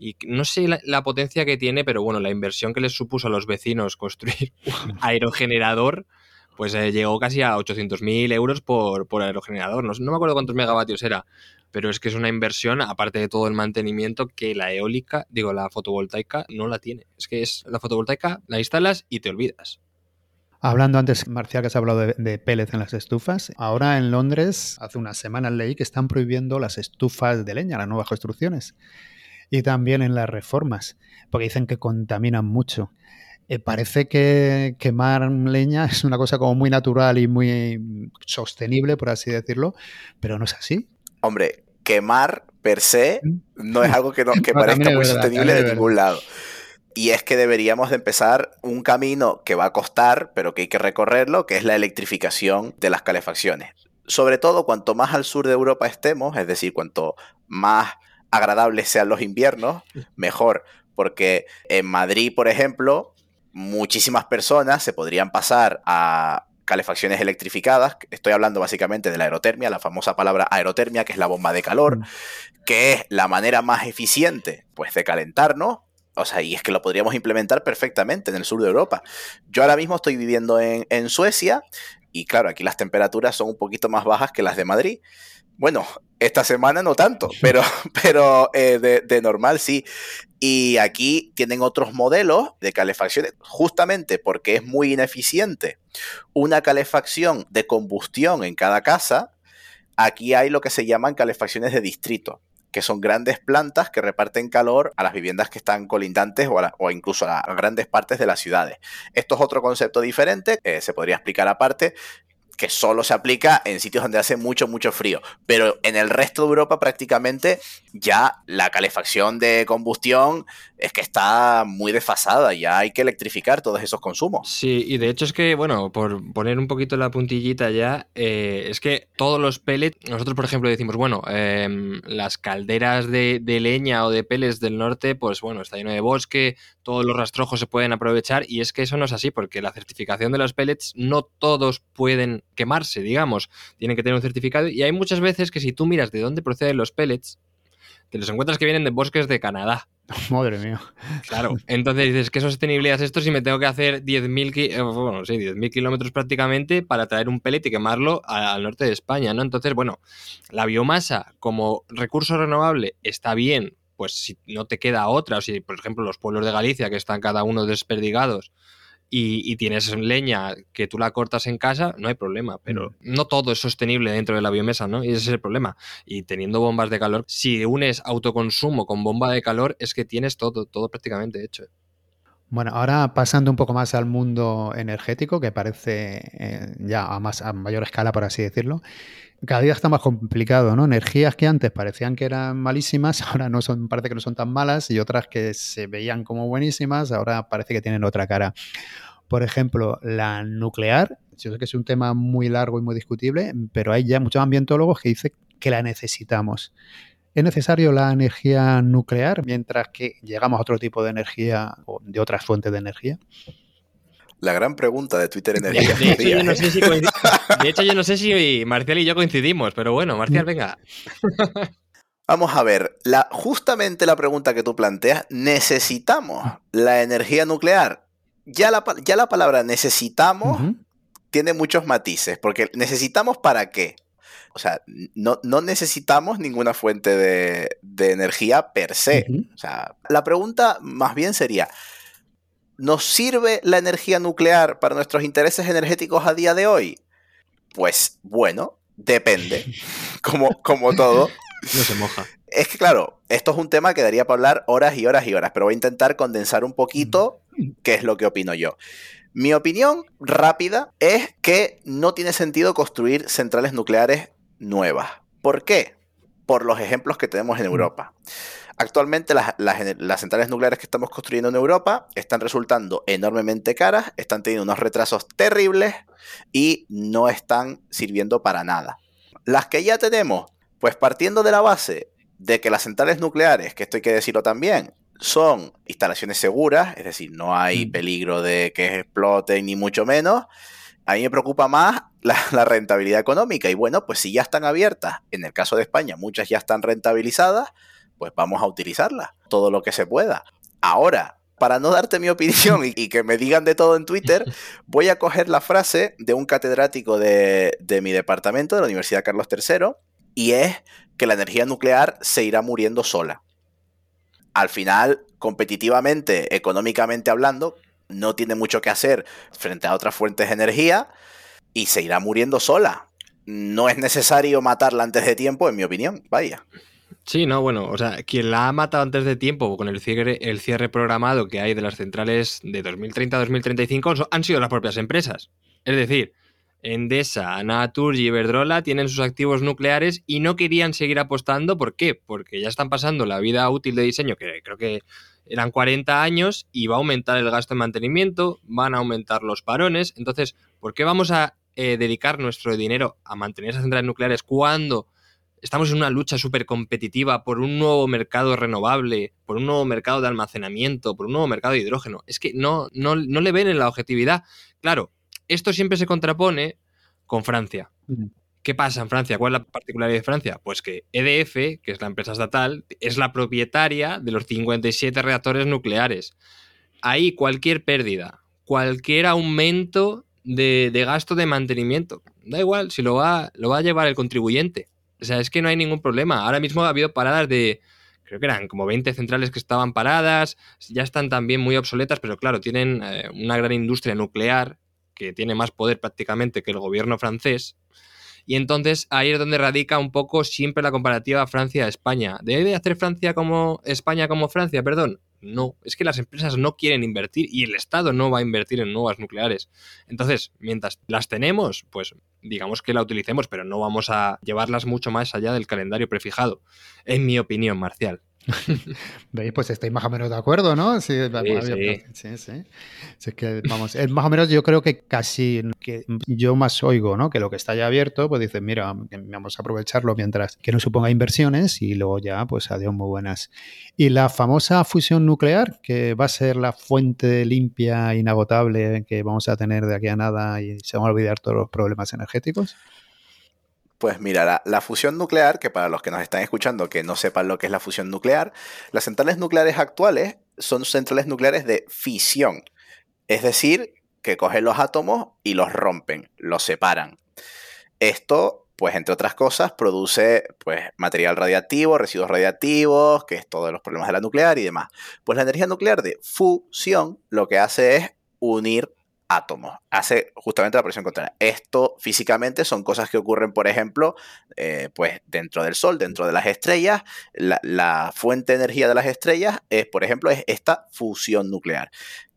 y no sé la, potencia que tiene, pero bueno, la inversión que les supuso a los vecinos construir un aerogenerador, pues eh, llegó casi a 800.000 euros por, aerogenerador. No, no, me acuerdo cuántos megavatios era, pero es que es una inversión, aparte de todo el mantenimiento, que la eólica, digo, la fotovoltaica no la tiene. Es que es la fotovoltaica, la instalas y te olvidas. Hablando antes, Marcial, que has hablado de, de pellets en las estufas. Ahora en Londres, hace unas semanas leí que están prohibiendo las estufas de leña, las nuevas construcciones y también en las reformas, porque dicen que contaminan mucho. Eh, parece que quemar leña es una cosa como muy natural y muy sostenible, por así decirlo, pero no es así. Hombre, quemar per se no es algo que, que parezca muy sostenible de ningún lado. Y es que deberíamos de empezar un camino que va a costar, pero que hay que recorrerlo, que es la electrificación de las calefacciones. Sobre todo cuanto más al sur de Europa estemos, es decir, cuanto más agradables sean los inviernos, mejor. Porque en Madrid, por ejemplo, muchísimas personas se podrían pasar a calefacciones electrificadas. Estoy hablando básicamente de la aerotermia, la famosa palabra aerotermia, que es la bomba de calor, mm. que es la manera más eficiente pues, de calentarnos. O sea, y es que lo podríamos implementar perfectamente en el sur de Europa. Yo ahora mismo estoy viviendo en, en Suecia y claro, aquí las temperaturas son un poquito más bajas que las de Madrid. Bueno, esta semana no tanto, pero, pero eh, de, normal sí. Y aquí tienen otros modelos de calefacciones, justamente porque es muy ineficiente una calefacción de combustión en cada casa. Aquí hay lo que se llaman calefacciones de distrito, que son grandes plantas que reparten calor a las viviendas que están colindantes o, o incluso a, grandes partes de las ciudades. Esto es otro concepto diferente, eh, se podría explicar aparte, que solo se aplica en sitios donde hace mucho, mucho frío. Pero en el resto de Europa prácticamente ya la calefacción de combustión es que está muy desfasada, ya hay que electrificar todos esos consumos. Sí, y de hecho es que, bueno, por poner un poquito la puntillita ya, eh, es que todos los pellets, nosotros por ejemplo decimos, bueno, em, las calderas de, de, leña o de pellets del norte, pues bueno, está lleno de bosque, todos los rastrojos se pueden aprovechar y es que eso no es así porque la certificación de los pellets no todos pueden quemarse, digamos. Tienen que tener un certificado y hay muchas veces que si tú miras de dónde proceden los pellets, te los encuentras que vienen de bosques de Canadá. Madre mía. Claro, entonces dices, ¿qué sostenibilidad es esto si me tengo que hacer 10.000 eh, bueno, sí, kilómetros prácticamente para traer un pellet y quemarlo al norte de España, ¿no? Entonces, bueno, la biomasa como recurso renovable está bien, pues si no te queda otra, o si, por ejemplo, los pueblos de Galicia que están cada uno desperdigados, y, tienes leña que tú la cortas en casa, no hay problema, pero no todo es sostenible dentro de la biomesa, ¿no? Y ese es el problema. Y teniendo bombas de calor, si unes autoconsumo con bomba de calor, es que tienes todo, todo prácticamente hecho. Bueno, ahora pasando un poco más al mundo energético, que parece eh, ya a, más, a mayor escala, por así decirlo, cada día está más complicado, ¿no? Energías que antes parecían que eran malísimas, ahora no son, parece que no son tan malas, y otras que se veían como buenísimas, ahora parece que tienen otra cara. Por ejemplo, la nuclear yo sé que es un tema muy largo y muy discutible, pero hay ya muchos ambientólogos que dicen que la necesitamos. ¿Es necesario la energía nuclear mientras que llegamos a otro tipo de energía o de otras fuentes de energía? La gran pregunta de Twitter Energía. De, hecho, yo no sé si de hecho, yo no sé si Marcial y yo coincidimos, pero bueno, Marcial, venga. Vamos a ver, la, justamente la pregunta que tú planteas, ¿necesitamos la energía nuclear? Ya la, ya la palabra necesitamos tiene muchos matices, porque necesitamos para qué. O sea, no, necesitamos ninguna fuente de, energía per se. O sea, la pregunta más bien sería, ¿nos sirve la energía nuclear para nuestros intereses energéticos a día de hoy? Pues bueno, depende, como, como todo. No se moja. Es que claro, esto es un tema que daría para hablar horas y horas y horas, pero voy a intentar condensar un poquito qué es lo que opino yo. Mi opinión rápida es que no tiene sentido construir centrales nucleares nuevas. ¿Por qué? Por los ejemplos que tenemos en Europa. Actualmente las, centrales nucleares que estamos construyendo en Europa están resultando enormemente caras, están teniendo unos retrasos terribles y no están sirviendo para nada. Las que ya tenemos, pues partiendo de la base de que las centrales nucleares, que esto hay que decirlo también, son instalaciones seguras, es decir, no hay mm. peligro de que exploten ni mucho menos, a mí me preocupa más la, rentabilidad económica. Y bueno, pues si ya están abiertas, en el caso de España, muchas ya están rentabilizadas, pues vamos a utilizarlas todo lo que se pueda. Ahora, para no darte mi opinión y, que me digan de todo en Twitter, voy a coger la frase de un catedrático de, de mi departamento, de la Universidad Carlos III, y es que la energía nuclear se irá muriendo sola. Al final, competitivamente, económicamente hablando, no tiene mucho que hacer frente a otras fuentes de energía y se irá muriendo sola. No es necesario matarla antes de tiempo, en mi opinión. Vaya. Sí, no, bueno, o sea, quien la ha matado antes de tiempo con el cierre, el cierre programado que hay de las centrales de 2030 a 2035 han sido las propias empresas. Es decir, Endesa, Natur y Iberdrola tienen sus activos nucleares y no querían seguir apostando. ¿Por qué? Porque ya están pasando la vida útil de diseño, que creo que eran 40 años, y va a aumentar el gasto en mantenimiento, van a aumentar los parones. Entonces, ¿por qué vamos a eh, dedicar nuestro dinero a mantener esas centrales nucleares cuando estamos en una lucha súper competitiva por un nuevo mercado renovable, por un nuevo mercado de almacenamiento, por un nuevo mercado de hidrógeno? Es que no, no, no le ven en la objetividad. Claro, esto siempre se contrapone con Francia. ¿Qué pasa en Francia? ¿Cuál es la particularidad de Francia? Pues que EDF, que es la empresa estatal, es la propietaria de los 57 reactores nucleares. Ahí cualquier pérdida, cualquier aumento de, gasto de mantenimiento, da igual si lo va, lo va a llevar el contribuyente. O sea, es que no hay ningún problema. Ahora mismo ha habido paradas de, creo que eran como 20 centrales que estaban paradas, ya están también muy obsoletas, pero claro, tienen eh, una gran industria nuclear que tiene más poder prácticamente que el gobierno francés. Y entonces ahí es donde radica un poco siempre la comparativa Francia-España. ¿Debe hacer Francia como España como Francia? Perdón. No, es que las empresas no quieren invertir y el Estado no va a invertir en nuevas nucleares. Entonces, mientras las tenemos, pues digamos que la utilicemos, pero no vamos a llevarlas mucho más allá del calendario prefijado, en mi opinión, Marcial. ¿Veis? Pues estáis más o menos de acuerdo, ¿no? Sí, sí, sí. Es que, vamos, es más o menos yo creo que casi que yo más oigo, ¿no? Que lo que está ya abierto, pues dicen, mira, vamos a aprovecharlo mientras que no suponga inversiones y luego ya, pues adiós muy buenas. Y la famosa fusión nuclear, que va a ser la fuente limpia, inagotable que vamos a tener de aquí a nada y se van a olvidar todos los problemas energéticos. Pues mira, la, fusión nuclear, que para los que nos están escuchando que no sepan lo que es la fusión nuclear, las centrales nucleares actuales son centrales nucleares de fisión. Es decir, que cogen los átomos y los rompen, los separan. Esto, pues entre otras cosas, produce pues, material radiactivo, residuos radiactivos, que es todos los problemas de la nuclear y demás. Pues la energía nuclear de fusión lo que hace es unir átomos. Hace justamente la presión contraria. Esto físicamente son cosas que ocurren, por ejemplo, eh, pues dentro del Sol, dentro de las estrellas. La, fuente de energía de las estrellas es, por ejemplo, es esta fusión nuclear.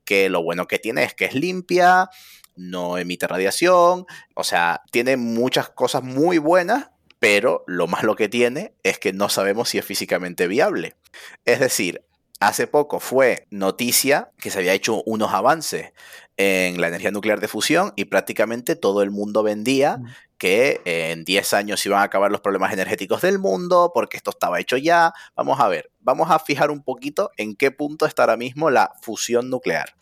Que lo bueno que tiene es que es limpia, no emite radiación, o sea, tiene muchas cosas muy buenas, pero lo malo que tiene es que no sabemos si es físicamente viable. Es decir, hace poco fue noticia que se había hecho unos avances en la energía nuclear de fusión y prácticamente todo el mundo vendía que en 10 años iban a acabar los problemas energéticos del mundo porque esto estaba hecho ya. Vamos a ver, vamos a fijar un poquito en qué punto está ahora mismo la fusión nuclear.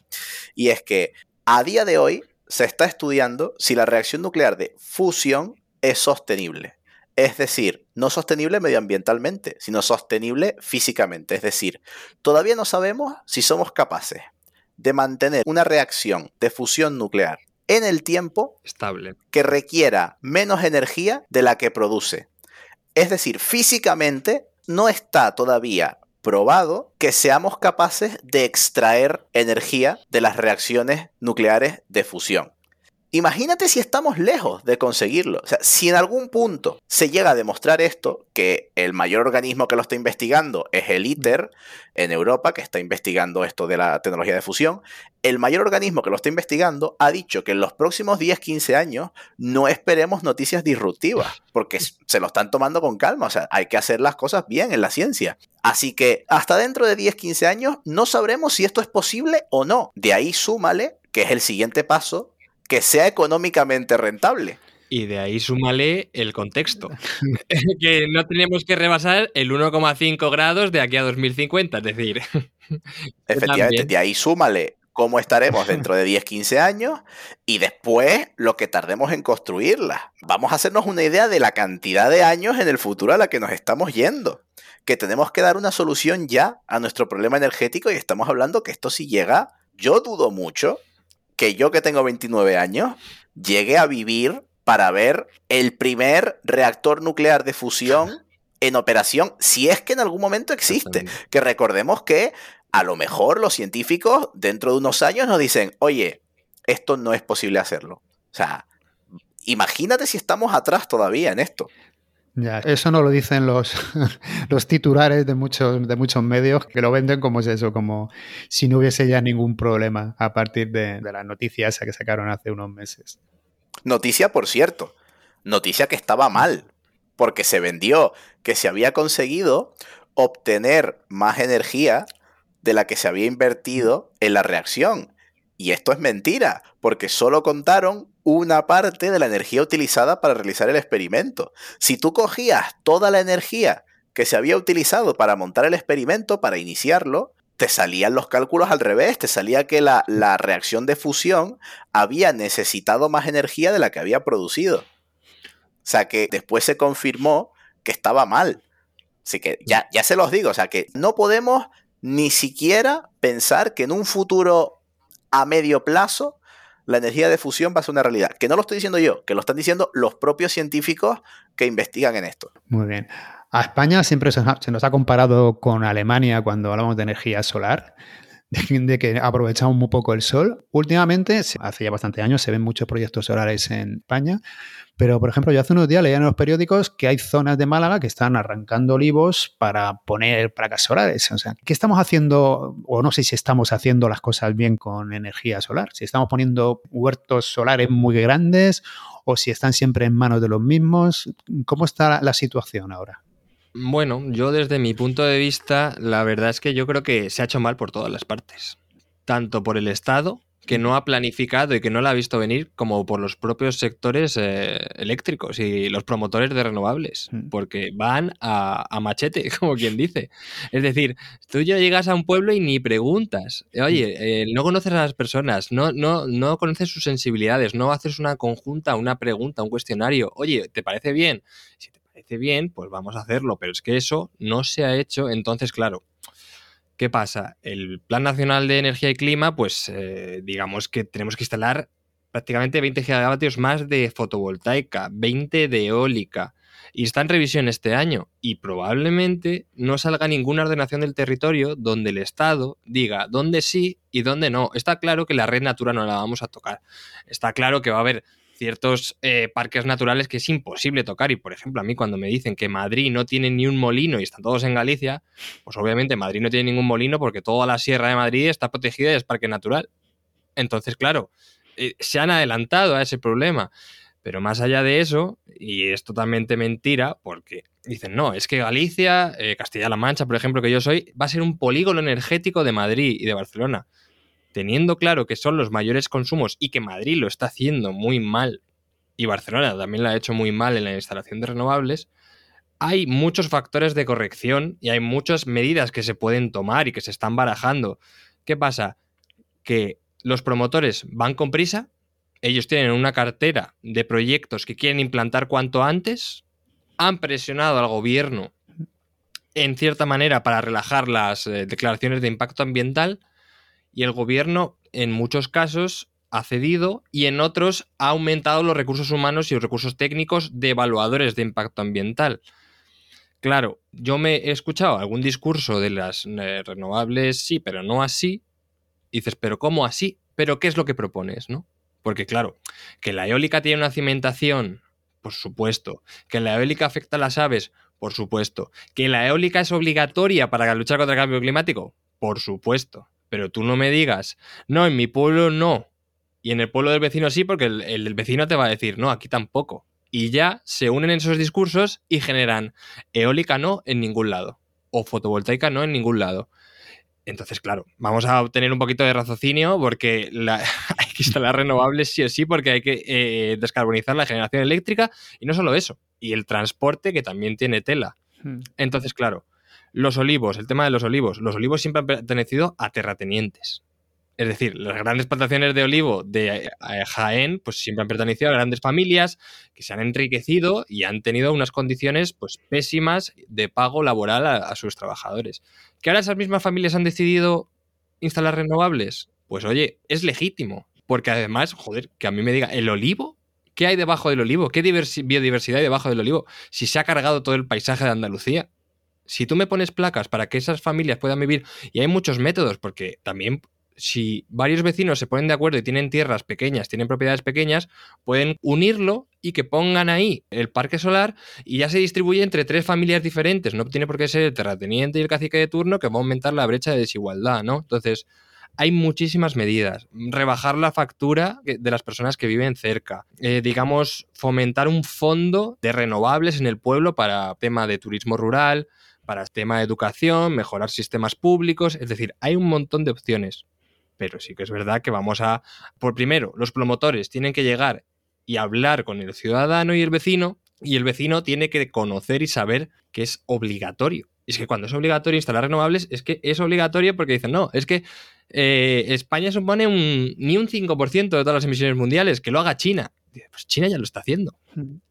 Y es que a día de hoy se está estudiando si la reacción nuclear de fusión es sostenible. Es decir, no sostenible medioambientalmente, sino sostenible físicamente. Es decir, todavía no sabemos si somos capaces de mantener una reacción de fusión nuclear en el tiempo estable que requiera menos energía de la que produce. Es decir, físicamente no está todavía probado que seamos capaces de extraer energía de las reacciones nucleares de fusión. Imagínate si estamos lejos de conseguirlo. O sea, si en algún punto se llega a demostrar esto, que el mayor organismo que lo está investigando es el ITER en Europa, que está investigando esto de la tecnología de fusión, el mayor organismo que lo está investigando ha dicho que en los próximos 10-15 años no esperemos noticias disruptivas, porque se lo están tomando con calma. O sea, hay que hacer las cosas bien en la ciencia. Así que hasta dentro de 10-15 años no sabremos si esto es posible o no. De ahí súmale que es el siguiente paso que sea económicamente rentable. Y de ahí súmale el contexto. que no tenemos que rebasar el 1,5 grados de aquí a 2050, es decir. Efectivamente, de ahí súmale cómo estaremos dentro de 10, 15 años y después lo que tardemos en construirla. Vamos a hacernos una idea de la cantidad de años en el futuro a la que nos estamos yendo. Que tenemos que dar una solución ya a nuestro problema energético y estamos hablando que esto si llega, yo dudo mucho que yo que tengo 29 años llegué a vivir para ver el primer reactor nuclear de fusión en operación, si es que en algún momento existe. Que recordemos que a lo mejor los científicos dentro de unos años nos dicen, oye, esto no es posible hacerlo. O sea, imagínate si estamos atrás todavía en esto. Ya, eso no lo dicen los, los titulares de muchos, de muchos medios que lo venden como es eso, como si no hubiese ya ningún problema a partir de, de la noticia esa que sacaron hace unos meses. Noticia, por cierto, noticia que estaba mal, porque se vendió que se había conseguido obtener más energía de la que se había invertido en la reacción. Y esto es mentira, porque solo contaron una parte de la energía utilizada para realizar el experimento. Si tú cogías toda la energía que se había utilizado para montar el experimento, para iniciarlo, te salían los cálculos al revés, te salía que la, la reacción de fusión había necesitado más energía de la que había producido. O sea que después se confirmó que estaba mal. Así que ya, ya se los digo, o sea que no podemos ni siquiera pensar que en un futuro a medio plazo la energía de fusión va a ser una realidad. Que no lo estoy diciendo yo, que lo están diciendo los propios científicos que investigan en esto. Muy bien. A España siempre se nos ha comparado con Alemania cuando hablamos de energía solar de que aprovechamos muy poco el sol. Últimamente, hace ya bastante años, se ven muchos proyectos solares en España, pero por ejemplo, yo hace unos días leía en los periódicos que hay zonas de Málaga que están arrancando olivos para poner placas solares. O sea, ¿qué estamos haciendo? O no sé si estamos haciendo las cosas bien con energía solar. Si estamos poniendo huertos solares muy grandes o si están siempre en manos de los mismos. ¿Cómo está la situación ahora? Bueno, yo desde mi punto de vista, la verdad es que yo creo que se ha hecho mal por todas las partes. Tanto por el Estado, que no ha planificado y que no la ha visto venir, como por los propios sectores eh, eléctricos y los promotores de renovables, mm. porque van a, machete, como quien dice. Es decir, tú ya llegas a un pueblo y ni preguntas, oye, mm. eh, no conoces a las personas, no, no, no conoces sus sensibilidades, no haces una conjunta, una pregunta, un cuestionario, oye, ¿te parece bien? Bien, pues vamos a hacerlo, pero es que eso no se ha hecho, entonces claro, ¿qué pasa? El Plan Nacional de Energía y Clima, pues eh, digamos que tenemos que instalar prácticamente 20 gigavatios más de fotovoltaica, 20 de eólica, y está en revisión este año y probablemente no salga ninguna ordenación del territorio donde el Estado diga dónde sí y dónde no. Está claro que la red natural no la vamos a tocar. Está claro que va a haber ciertos eh, parques naturales que es imposible tocar. Y, por ejemplo, a mí cuando me dicen que Madrid no tiene ni un molino y están todos en Galicia, pues obviamente Madrid no tiene ningún molino porque toda la sierra de Madrid está protegida y es parque natural. Entonces, claro, eh, se han adelantado a ese problema. Pero más allá de eso, y es totalmente mentira, porque dicen, no, es que Galicia, eh, Castilla-La Mancha, por ejemplo, que yo soy, va a ser un polígono energético de Madrid y de Barcelona. Teniendo claro que son los mayores consumos y que Madrid lo está haciendo muy mal y Barcelona también lo ha hecho muy mal en la instalación de renovables, hay muchos factores de corrección y hay muchas medidas que se pueden tomar y que se están barajando. ¿Qué pasa? Que los promotores van con prisa, ellos tienen una cartera de proyectos que quieren implantar cuanto antes, han presionado al gobierno en cierta manera para relajar las eh, declaraciones de impacto ambiental y el gobierno en muchos casos ha cedido y en otros ha aumentado los recursos humanos y los recursos técnicos de evaluadores de impacto ambiental. Claro, yo me he escuchado algún discurso de las eh, renovables, sí, pero no así. Y dices, pero ¿cómo así? ¿Pero qué es lo que propones, no? Porque claro, que la eólica tiene una cimentación, por supuesto. Que la eólica afecta a las aves, por supuesto. Que la eólica es obligatoria para luchar contra el cambio climático, por supuesto. Pero tú no me digas, no, en mi pueblo no. Y en el pueblo del vecino sí, porque el, vecino te va a decir, no, aquí tampoco. Y ya se unen esos discursos y generan eólica no en ningún lado. O fotovoltaica no en ningún lado. Entonces, claro, vamos a obtener un poquito de raciocinio porque hay que instalar renovables sí o sí porque hay que eh, descarbonizar la generación eléctrica y no solo eso, y el transporte que también tiene tela. Hmm. Entonces, claro, los olivos, el tema de los olivos. Los olivos siempre han pertenecido a terratenientes. Es decir, las grandes plantaciones de olivo de eh, Jaén pues siempre han pertenecido a grandes familias que se han enriquecido y han tenido unas condiciones pues pésimas de pago laboral a, sus trabajadores. ¿Que ahora esas mismas familias han decidido instalar renovables? Pues oye, es legítimo. Porque además, joder, que a mí me diga, ¿el olivo? ¿Qué hay debajo del olivo? ¿Qué biodiversidad hay debajo del olivo? Si se ha cargado todo el paisaje de Andalucía si tú me pones placas para que esas familias puedan vivir, y hay muchos métodos, porque también si varios vecinos se ponen de acuerdo y tienen tierras pequeñas, tienen propiedades pequeñas, pueden unirlo y que pongan ahí el parque solar y ya se distribuye entre tres familias diferentes. No tiene por qué ser el terrateniente y el cacique de turno que va a aumentar la brecha de desigualdad, ¿no? Entonces, hay muchísimas medidas. Rebajar la factura de las personas que viven cerca. Eh, digamos, fomentar un fondo de renovables en el pueblo para tema de turismo rural, para tema de educación, mejorar sistemas públicos. Es decir, hay un montón de opciones pero sí que es verdad que vamos a, por primero, los promotores tienen que llegar y hablar con el ciudadano y el vecino, y el vecino tiene que conocer y saber que es obligatorio. Y es que cuando es obligatorio instalar renovables, es que es obligatorio porque dicen, no, es que eh, España supone un, ni un 5% de todas las emisiones mundiales, que lo haga China. Pues China ya lo está haciendo.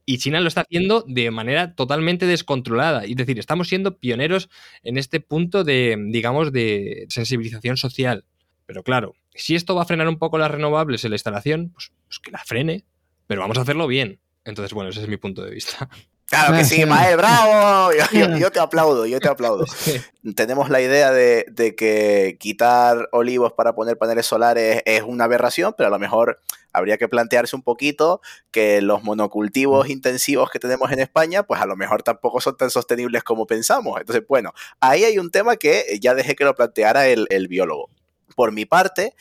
Y China lo está haciendo de manera totalmente descontrolada. Es decir, estamos siendo pioneros en este punto de, digamos, de sensibilización social. Pero claro, si esto va a frenar un poco las renovables en la instalación, pues, pues, que la frene, pero vamos a hacerlo bien. Entonces, bueno, ese es mi punto de vista. Claro que sí, Mael, bravo. Yo, te aplaudo, yo te aplaudo. Tenemos la idea de, que quitar olivos para poner paneles solares es una aberración, pero a lo mejor habría que plantearse un poquito que los monocultivos mm. intensivos que tenemos en España, pues a lo mejor tampoco son tan sostenibles como pensamos. Entonces, bueno, ahí hay un tema que ya dejé que lo planteara el, el biólogo. Por mi parte,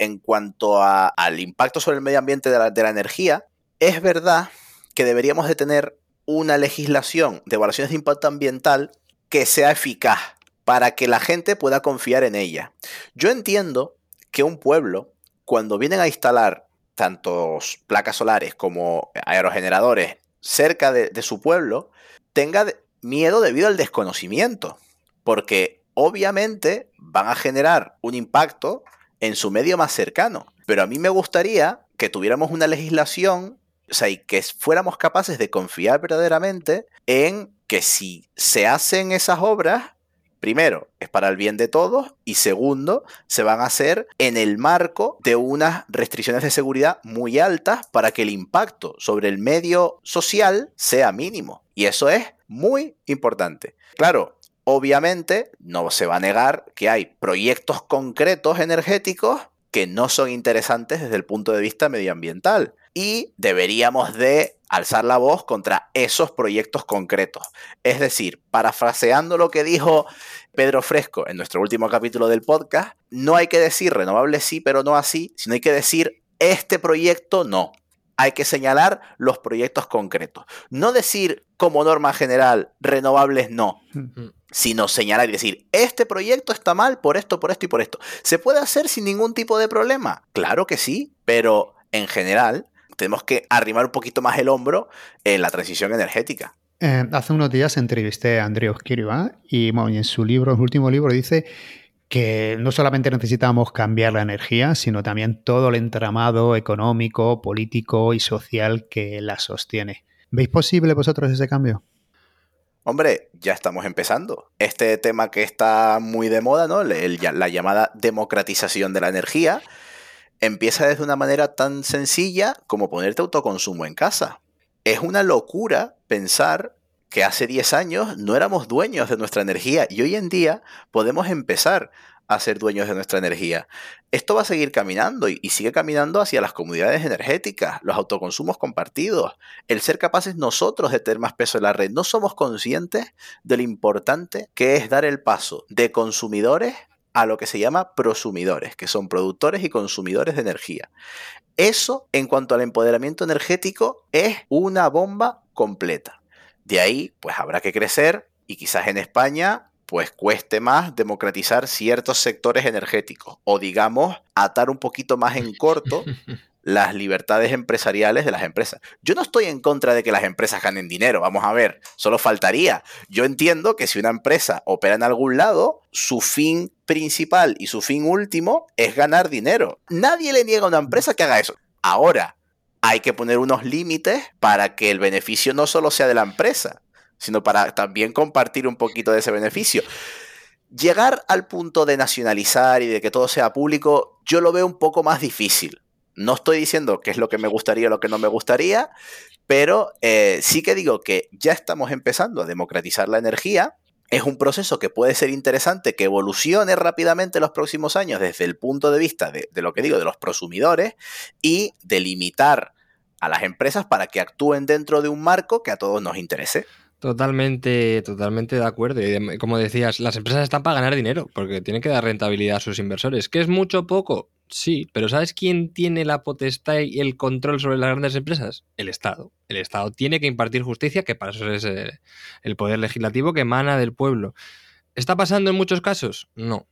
en cuanto al impacto sobre el medio ambiente de la, energía, es verdad que deberíamos de tener una legislación de evaluaciones de impacto ambiental que sea eficaz para que la gente pueda confiar en ella. Yo entiendo que un pueblo, cuando vienen a instalar tantos placas solares como aerogeneradores cerca de, de su pueblo, tenga miedo debido al desconocimiento. Porque obviamente van a generar un impacto en su medio más cercano. Pero a mí me gustaría que tuviéramos una legislación, o sea, y que fuéramos capaces de confiar verdaderamente en que si se hacen esas obras, primero, es para el bien de todos y segundo, se van a hacer en el marco de unas restricciones de seguridad muy altas para que el impacto sobre el medio social sea mínimo. Y eso es muy importante. Claro, obviamente no se va a negar que hay proyectos concretos energéticos que no son interesantes desde el punto de vista medioambiental y deberíamos de alzar la voz contra esos proyectos concretos. Es decir, parafraseando lo que dijo Pedro Fresco en nuestro último capítulo del podcast, no hay que decir renovable sí, pero no así, sino hay que decir este proyecto no. hay que señalar los proyectos concretos. No decir como norma general, renovables no, mm. sino señalar y decir, este proyecto está mal por esto, por esto y por esto. ¿Se puede hacer sin ningún tipo de problema? Claro que sí, pero en general tenemos que arrimar un poquito más el hombro en la transición energética. Eh, hace unos días entrevisté a Andrés Kiriva y, en su libro, en su último libro, dice que no solamente necesitamos cambiar la energía, sino también todo el entramado económico, político y social que la sostiene. ¿Veis posible vosotros ese cambio? Hombre, ya estamos empezando. Este tema que está muy de moda, ¿no? la llamada democratización de la energía, empieza desde una manera tan sencilla como ponerte autoconsumo en casa. Es una locura pensar que hace 10 años no éramos dueños de nuestra energía y hoy en día podemos empezar a ser dueños de nuestra energía. Esto va a seguir caminando y, sigue caminando hacia las comunidades energéticas, los autoconsumos compartidos, el ser capaces nosotros de tener más peso en la red. No somos conscientes de lo importante que es dar el paso de consumidores a lo que se llama prosumidores, que son productores y consumidores de energía. Eso, en cuanto al empoderamiento energético, es una bomba completa. De ahí, pues habrá que crecer y quizás en España pues cueste más democratizar ciertos sectores energéticos o digamos atar un poquito más en corto las libertades empresariales de las empresas. Yo no estoy en contra de que las empresas ganen dinero, vamos a ver, solo faltaría. Yo entiendo que si una empresa opera en algún lado, su fin principal y su fin último es ganar dinero. Nadie le niega a una empresa que haga eso. Ahora, hay que poner unos límites para que el beneficio no solo sea de la empresa, sino para también compartir un poquito de ese beneficio. Llegar al punto de nacionalizar y de que todo sea público, yo lo veo un poco más difícil. No estoy diciendo qué es lo que me gustaría o lo que no me gustaría, pero eh, sí que digo que ya estamos empezando a democratizar la energía. Es un proceso que puede ser interesante, que evolucione rápidamente en los próximos años desde el punto de vista de, lo que digo, de los prosumidores y de limitar a las empresas para que actúen dentro de un marco que a todos nos interese. Totalmente, totalmente de acuerdo. Y como decías, las empresas están para ganar dinero, porque tienen que dar rentabilidad a sus inversores. ¿Que es mucho poco? Sí, pero ¿sabes quién tiene la potestad y el control sobre las grandes empresas? El Estado. El Estado tiene que impartir justicia, que para eso es eh, el poder legislativo que emana del pueblo. ¿Está pasando en muchos casos? No.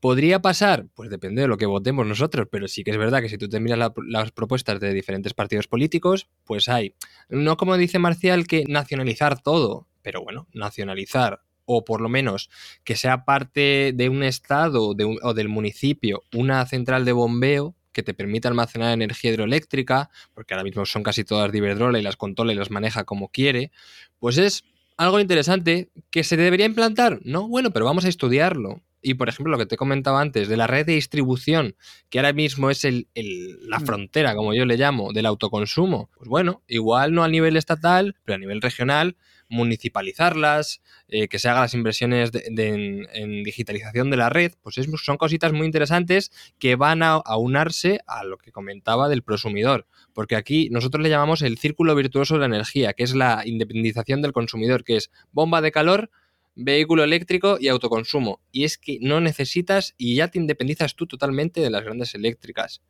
¿Podría pasar? Pues depende de lo que votemos nosotros, pero sí que es verdad que si tú te miras las propuestas de diferentes partidos políticos, pues hay, no como dice Marcial, que nacionalizar todo, pero bueno, nacionalizar o por lo menos que sea parte de un estado o del municipio una central de bombeo que te permita almacenar energía hidroeléctrica, porque ahora mismo son casi todas de Iberdrola y las controla y las maneja como quiere, pues es algo interesante que se debería implantar. No, bueno, pero vamos a estudiarlo. Y por ejemplo, lo que te comentaba antes, de la red de distribución, que ahora mismo es el, la mm. frontera, como yo le llamo, del autoconsumo, pues bueno, igual no a nivel estatal, pero a nivel regional, municipalizarlas, eh, que se hagan las inversiones en, digitalización de la red, pues son cositas muy interesantes que van a aunarse a lo que comentaba del prosumidor, porque aquí nosotros le llamamos el círculo virtuoso de la energía, que es la independización del consumidor, que es bomba de calor, vehículo eléctrico y autoconsumo. Y es que no necesitas y ya te independizas tú totalmente de las grandes eléctricas.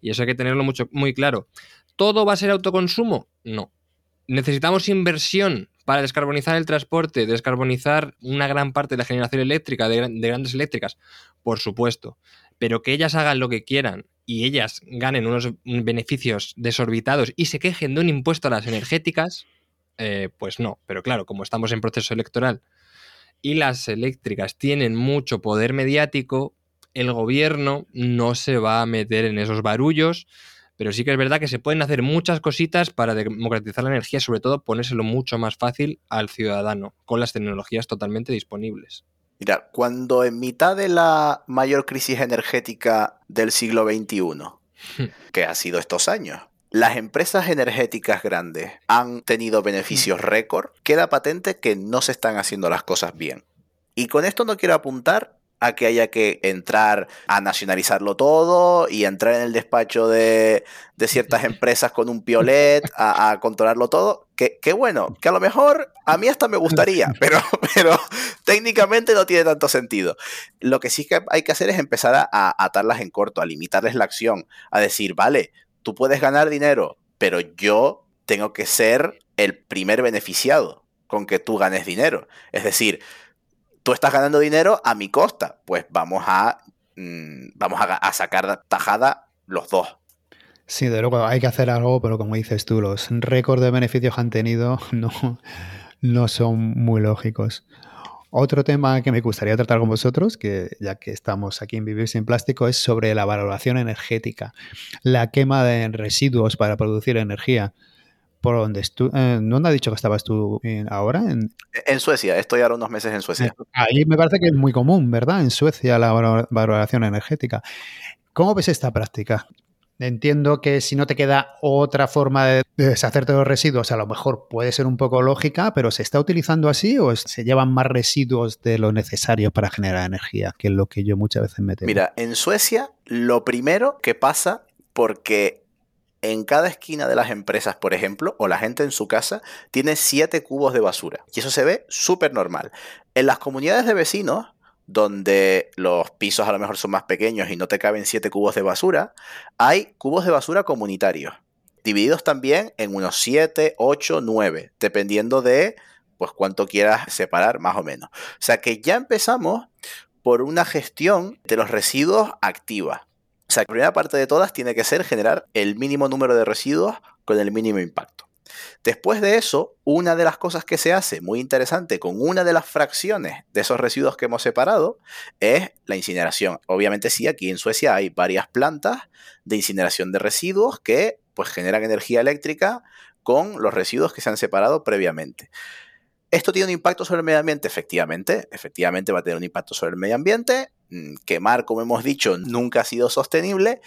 Y eso hay que tenerlo mucho, muy claro. ¿Todo va a ser autoconsumo? No. ¿Necesitamos inversión para descarbonizar el transporte, descarbonizar una gran parte de la generación eléctrica de, de grandes eléctricas? Por supuesto. Pero que ellas hagan lo que quieran y ellas ganen unos beneficios desorbitados y se quejen de un impuesto a las energéticas, eh, pues no. Pero claro, como estamos en proceso electoral y las eléctricas tienen mucho poder mediático, el gobierno no se va a meter en esos barullos, pero sí que es verdad que se pueden hacer muchas cositas para democratizar la energía, sobre todo ponérselo mucho más fácil al ciudadano, con las tecnologías totalmente disponibles. Mira, cuando en mitad de la mayor crisis energética del siglo XXI, que ha sido estos años, las empresas energéticas grandes han tenido beneficios mm. récord, queda patente que no se están haciendo las cosas bien. Y con esto no quiero apuntar a que haya que entrar a nacionalizarlo todo y entrar en el despacho de, ciertas empresas con un piolet a, controlarlo todo. Que, bueno, que a lo mejor a mí hasta me gustaría, pero, pero técnicamente no tiene tanto sentido. Lo que sí que hay que hacer es empezar a atarlas en corto, a limitarles la acción, a decir, vale, tú puedes ganar dinero pero yo tengo que ser el primer beneficiado con que tú ganes dinero. Es decir, tú estás ganando dinero a mi costa, pues vamos a, mm, vamos a, sacar tajada los dos. Sí, de luego hay que hacer algo, pero como dices tú, los récords de beneficios que han tenido no, no son muy lógicos. Otro tema que me gustaría tratar con vosotros, que ya que estamos aquí en Vivir sin Plástico, es sobre la valoración energética, la quema de residuos para producir energía. ¿Por dónde estu eh, ¿Dónde ha dicho que estabas tú ahora? En... en... Suecia, estoy ahora unos meses en Suecia. Ahí me parece que es muy común, ¿verdad? En Suecia la valoración energética. ¿Cómo ves esta práctica? Entiendo que si no te queda otra forma de deshacerte de los residuos, a lo mejor puede ser un poco lógica, pero ¿se está utilizando así o se llevan más residuos de lo necesario para generar energía? Que es lo que yo muchas veces me temo. Mira, en Suecia lo primero que pasa, porque en cada esquina de las empresas, por ejemplo, o la gente en su casa, tiene siete cubos de basura. Y eso se ve súper normal. En las comunidades de vecinos, donde los pisos a lo mejor son más pequeños y no te caben 7 cubos de basura, hay cubos de basura comunitarios, divididos también en unos 7, 8, 9, dependiendo de pues cuánto quieras separar más o menos. O sea que ya empezamos por una gestión de los residuos activa. O sea, la primera parte de todas tiene que ser generar el mínimo número de residuos con el mínimo impacto. Después de eso, una de las cosas que se hace muy interesante con una de las fracciones de esos residuos que hemos separado es la incineración. Obviamente sí, aquí en Suecia hay varias plantas de incineración de residuos que pues generan energía eléctrica con los residuos que se han separado previamente. ¿Esto tiene un impacto sobre el medio ambiente? Efectivamente, efectivamente va a tener un impacto sobre el medio ambiente. Mm, quemar, como hemos dicho, nunca ha sido sostenible,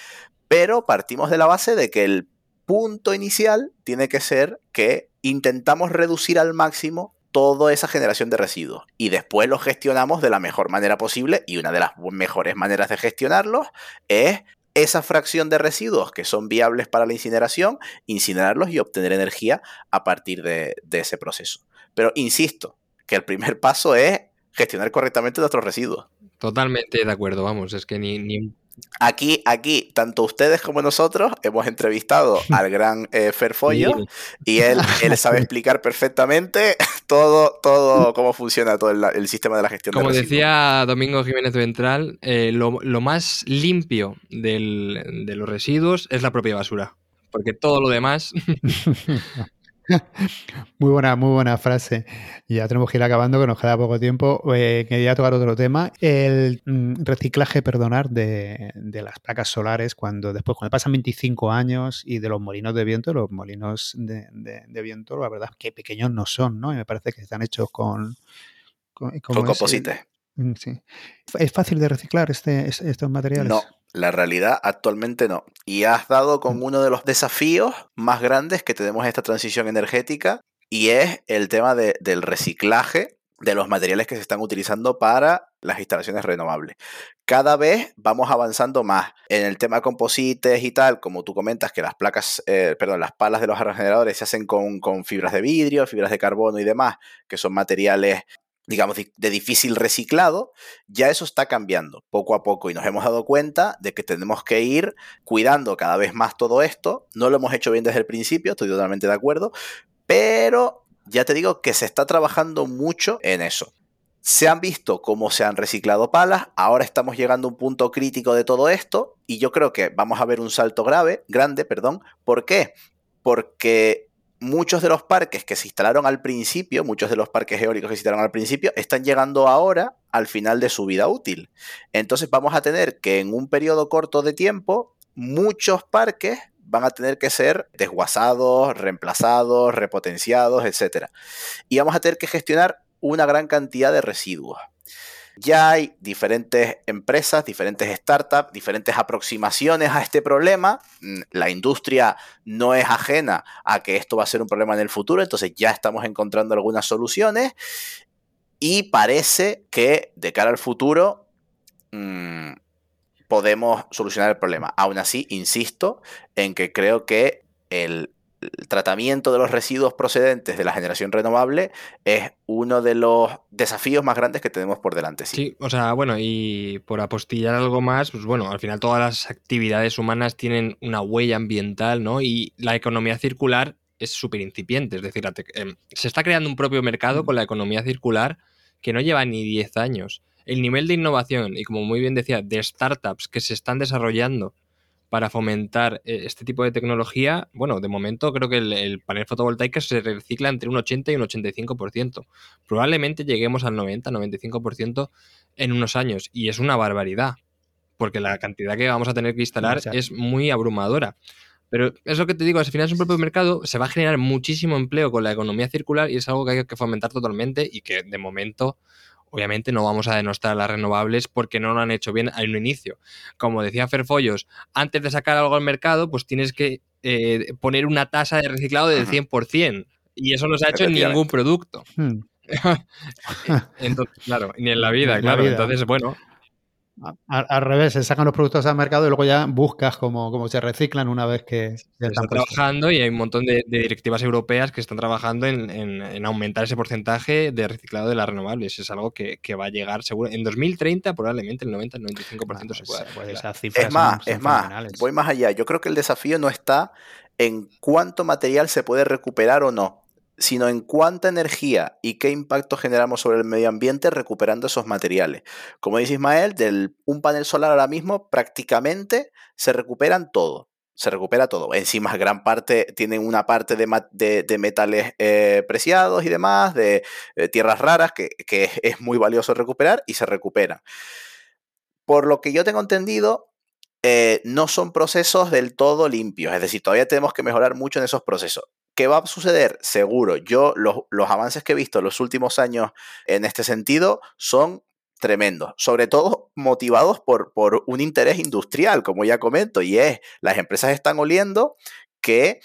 pero partimos de la base de que el punto inicial tiene que ser que intentamos reducir al máximo toda esa generación de residuos y después los gestionamos de la mejor manera posible y una de las mejores maneras de gestionarlos es esa fracción de residuos que son viables para la incineración, incinerarlos y obtener energía a partir de, ese proceso. Pero insisto, que el primer paso es gestionar correctamente nuestros residuos. Totalmente de acuerdo, vamos, es que ni, ni, Aquí, aquí, tanto ustedes como nosotros hemos entrevistado al gran eh, Ferfollo y él, él sabe explicar perfectamente todo, todo cómo funciona todo el, sistema de la gestión. Como decía Domingo Jiménez Ventral, eh, lo, lo, más limpio del, de los residuos es la propia basura, porque todo lo demás muy buena, muy buena frase. Ya tenemos que ir acabando, que nos queda poco tiempo. Eh, quería tocar otro tema. El mm, reciclaje, perdonar, de, las placas solares cuando después, cuando pasan 25 años y de los molinos de viento, los molinos de, viento, la verdad es que pequeños no son, ¿no? Y me parece que están hechos con... Con, composite. Mm, sí. ¿Es fácil de reciclar este, estos materiales? No, la realidad actualmente no. Y has dado con uno de los desafíos más grandes que tenemos en esta transición energética y es el tema del reciclaje de los materiales que se están utilizando para las instalaciones renovables. Cada vez vamos avanzando más en el tema composites y tal, como tú comentas que las placas, eh, perdón, las palas de los aerogeneradores se hacen con, con, fibras de vidrio, fibras de carbono y demás, que son materiales digamos, de difícil reciclado, ya eso está cambiando poco a poco y nos hemos dado cuenta de que tenemos que ir cuidando cada vez más todo esto. No lo hemos hecho bien desde el principio, estoy totalmente de acuerdo, pero ya te digo que se está trabajando mucho en eso. Se han visto cómo se han reciclado palas, ahora estamos llegando a un punto crítico de todo esto y yo creo que vamos a ver un salto grave, grande, perdón. ¿Por qué? Porque muchos de los parques que se instalaron al principio, muchos de los parques eólicos que se instalaron al principio, están llegando ahora al final de su vida útil. Entonces vamos a tener que en un periodo corto de tiempo, muchos parques van a tener que ser desguazados, reemplazados, repotenciados, etc. Y vamos a tener que gestionar una gran cantidad de residuos. Ya hay diferentes empresas, diferentes startups, diferentes aproximaciones a este problema. Mm, la industria no es ajena a que esto va a ser un problema en el futuro, entonces ya estamos encontrando algunas soluciones y parece que de cara al futuro mm, podemos solucionar el problema. Aún así, insisto en que creo que el tratamiento de los residuos procedentes de la generación renovable es uno de los desafíos más grandes que tenemos por delante. Sí, o sea, bueno, y por apostillar algo más, pues bueno, al final todas las actividades humanas tienen una huella ambiental, ¿no? Y la economía circular es súper incipiente, es decir, em, se está creando un propio mercado con la economía circular que no lleva ni 10 años. El nivel de innovación y, como muy bien decía, de startups que se están desarrollando para fomentar eh, este tipo de tecnología, bueno, de momento creo que el, panel fotovoltaico se recicla entre un 80 y un 85%. Probablemente lleguemos al 90-95% en unos años y es una barbaridad, porque la cantidad que vamos a tener que instalar es muy abrumadora. Pero es lo que te digo, al final es un propio mercado, se va a generar muchísimo empleo con la economía circular y es algo que hay que fomentar totalmente y que de momento obviamente no vamos a denostar las renovables porque no lo han hecho bien al inicio. Como decía Ferfollos, antes de sacar algo al mercado, pues tienes que eh, poner una tasa de reciclado del 100%. Y eso no se ha hecho en ningún producto. Hmm. Entonces, claro, ni en la vida, claro. Entonces, bueno, al, revés, se sacan los productos al mercado y luego ya buscas cómo, se reciclan una vez que se están trabajando y hay un montón de, directivas europeas que están trabajando en, aumentar ese porcentaje de reciclado de las renovables. Es algo que, va a llegar seguro. En 2030 probablemente el 90-95% se pueda. es más, es más, voy más allá. Yo creo que el desafío no está en cuánto material se puede recuperar o no sino en cuánta energía y qué impacto generamos sobre el medio ambiente recuperando esos materiales. Como dice Ismael, un panel solar ahora mismo prácticamente se recuperan todo. Se recupera todo. Encima, gran parte tienen una parte de, metales eh, preciados y demás, de, tierras raras, que, es muy valioso recuperar y se recuperan. Por lo que yo tengo entendido, eh, no son procesos del todo limpios, es decir, todavía tenemos que mejorar mucho en esos procesos. ¿Qué va a suceder? Seguro. Yo, los, avances que he visto en los últimos años en este sentido son tremendos, sobre todo motivados por, por un interés industrial, como ya comento, y es, las empresas están oliendo que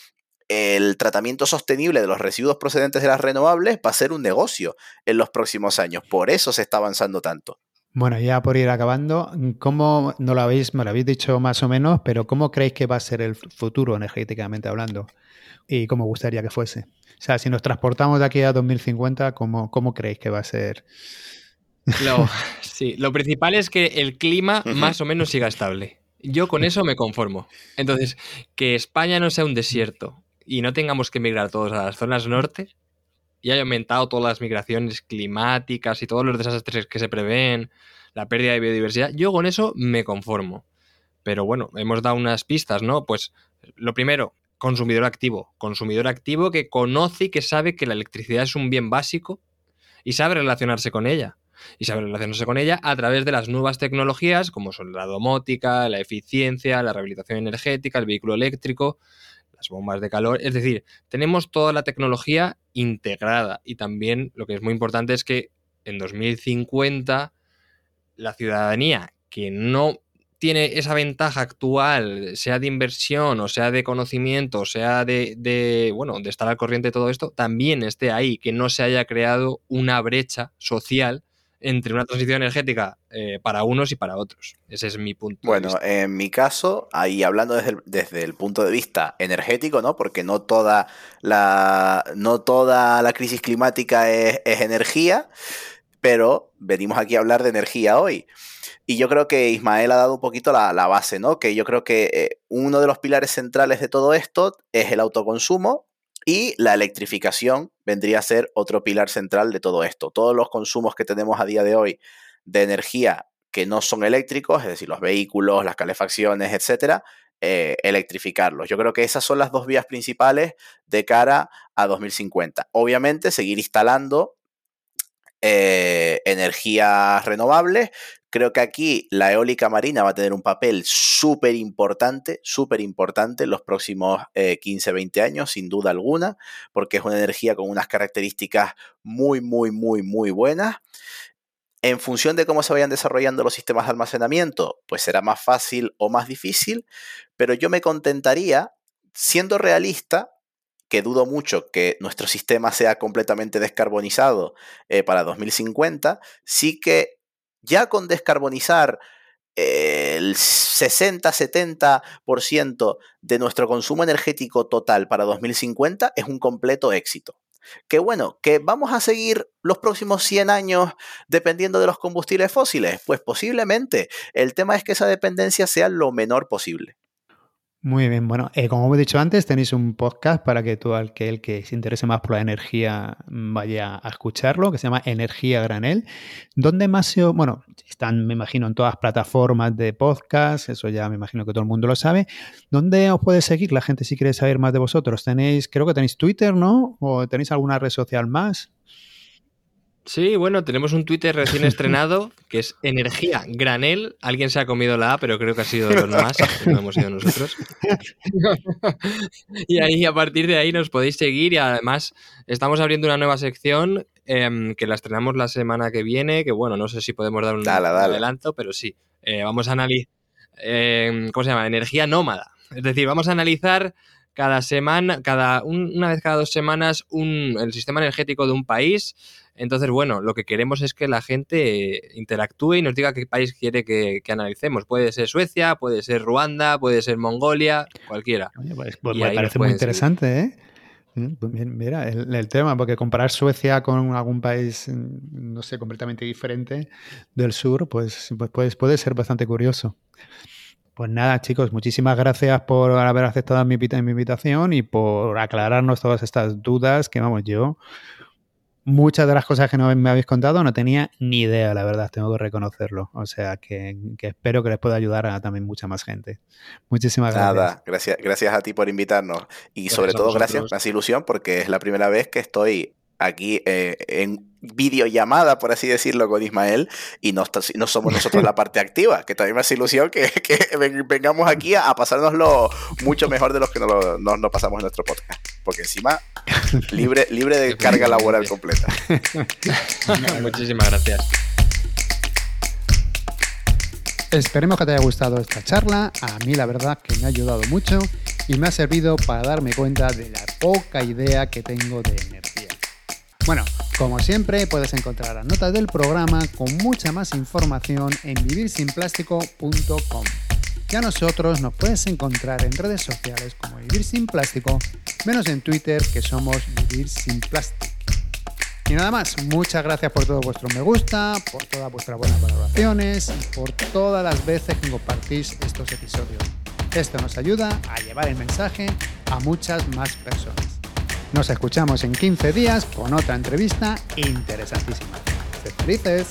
el tratamiento sostenible de los residuos procedentes de las renovables va a ser un negocio en los próximos años. Por eso se está avanzando tanto. Bueno, ya por ir acabando, ¿cómo no lo habéis, me lo habéis dicho más o menos, pero cómo creéis que va a ser el futuro energéticamente hablando? y cómo gustaría que fuese. O sea, si nos transportamos de aquí a 2050, ¿cómo, cómo creéis que va a ser? Lo, sí, lo principal es que el clima más o menos siga estable. Yo con eso me conformo. Entonces, que España no sea un desierto y no tengamos que emigrar todos a las zonas norte y haya aumentado todas las migraciones climáticas y todos los desastres que se prevén, la pérdida de biodiversidad, yo con eso me conformo. Pero bueno, hemos dado unas pistas, ¿no? Pues lo primero, consumidor activo. Consumidor activo que conoce y que sabe que la electricidad es un bien básico y sabe relacionarse con ella. Y sabe relacionarse con ella a través de las nuevas tecnologías como son la domótica, la eficiencia, la rehabilitación energética, el vehículo eléctrico, bombas de calor. Es decir, tenemos toda la tecnología integrada y también lo que es muy importante es que en 2050 la ciudadanía que no tiene esa ventaja actual, sea de inversión o sea de conocimiento, sea de, bueno, de estar al corriente de todo esto, también esté ahí, que no se haya creado una brecha social entre una transición energética eh, para unos y para otros. Ese es mi punto. Bueno, en mi caso, ahí hablando desde el, desde el, punto de vista energético, ¿no? Porque no toda la, no toda la crisis climática es, es energía, pero venimos aquí a hablar de energía hoy. Y yo creo que Ismael ha dado un poquito la, base, ¿no? Que yo creo que eh, uno de los pilares centrales de todo esto es el autoconsumo y la electrificación vendría a ser otro pilar central de todo esto. Todos los consumos que tenemos a día de hoy de energía que no son eléctricos, es decir, los vehículos, las calefacciones, etcétera, eh, electrificarlos. Yo creo que esas son las dos vías principales de cara a 2050. Obviamente, seguir instalando eh, energías renovables, Creo que aquí la eólica marina va a tener un papel súper importante, súper importante en los próximos 15, eh, 20 años, sin duda alguna, porque es una energía con unas características muy, muy, muy, muy buenas. En función de cómo se vayan desarrollando los sistemas de almacenamiento, pues será más fácil o más difícil, pero yo me contentaría, siendo realista, que dudo mucho que nuestro sistema sea completamente descarbonizado eh, para 2050, sí que ya con descarbonizar el 60-70% de nuestro consumo energético total para 2050 es un completo éxito. Que bueno, que vamos a seguir los próximos 100 años dependiendo de los combustibles fósiles. Pues posiblemente. El tema es que esa dependencia sea lo menor posible. Muy bien, bueno, eh, como he dicho antes, tenéis un podcast para que todo aquel que se interese más por la energía vaya a escucharlo, que se llama Energía Granel, donde más se, bueno, están, me imagino, en todas plataformas de podcast, eso ya me imagino que todo el mundo lo sabe. ¿Dónde os puede seguir la gente si quiere saber más de vosotros? Tenéis, creo que tenéis Twitter, ¿no? ¿O tenéis alguna red social más? Sí, bueno, tenemos un Twitter recién estrenado que es Energía Granel. Alguien se ha comido la A, pero creo que ha sido los más, no hemos sido nosotros. y ahí, a partir de ahí, nos podéis seguir y además estamos abriendo una nueva sección em, que la estrenamos la semana que viene, que bueno, no sé si podemos dar un, adelanto, pero sí. Eh, vamos a analizar, em, ¿cómo se llama? Energía nómada. Es decir, vamos a analizar cada semana, cada una vez cada dos semanas, un, el sistema energético de un país entonces, bueno, lo que queremos es que la gente interactúe y nos diga qué país quiere que, analicemos. Puede ser Suecia, puede ser Ruanda, puede ser Mongolia, cualquiera. pues, pues me parece muy interesante, ¿eh? Pues mira, el, tema, porque comparar Suecia con algún país, mm, no sé, completamente diferente del sur, pues, pues puede, puede ser bastante curioso. Pues nada, chicos, muchísimas gracias por haber aceptado mi, mi invitación y por aclararnos todas estas dudas que, vamos, yo muchas de las cosas que no me habéis contado no tenía ni idea, la verdad, tengo que reconocerlo. O sea, que, espero que les pueda ayudar a también mucha más gente. Muchísimas gracias. Nada, gracias, gracias a ti por invitarnos. Y sobre todo, gracias, más ilusión, porque es la primera vez que estoy aquí eh, en videollamada, por así decirlo, con Ismael, y no, no somos nosotros la parte activa, que también me hace ilusión que, vengamos aquí a, pasárnoslo mucho mejor de los que nos, nos, pasamos en nuestro podcast, porque encima libre, libre de carga laboral completa. Muchísimas gracias. Esperemos que te haya gustado esta charla. A mí la verdad que me ha ayudado mucho y me ha servido para darme cuenta de la poca idea que tengo de energía. Bueno, como siempre puedes encontrar las notas del programa con mucha más información en vivirsinplástico.com. Y a nosotros nos puedes encontrar en redes sociales como Vivir Sin Plástico, menos en Twitter que somos Vivir Sin Plástico. Y nada más, muchas gracias por todo vuestro me gusta, por todas vuestras buenas valoraciones y por todas las veces que compartís estos episodios. Esto nos ayuda a llevar el mensaje a muchas más personas. Nos escuchamos en 15 días con otra entrevista interesantísima. ¡Sed felices!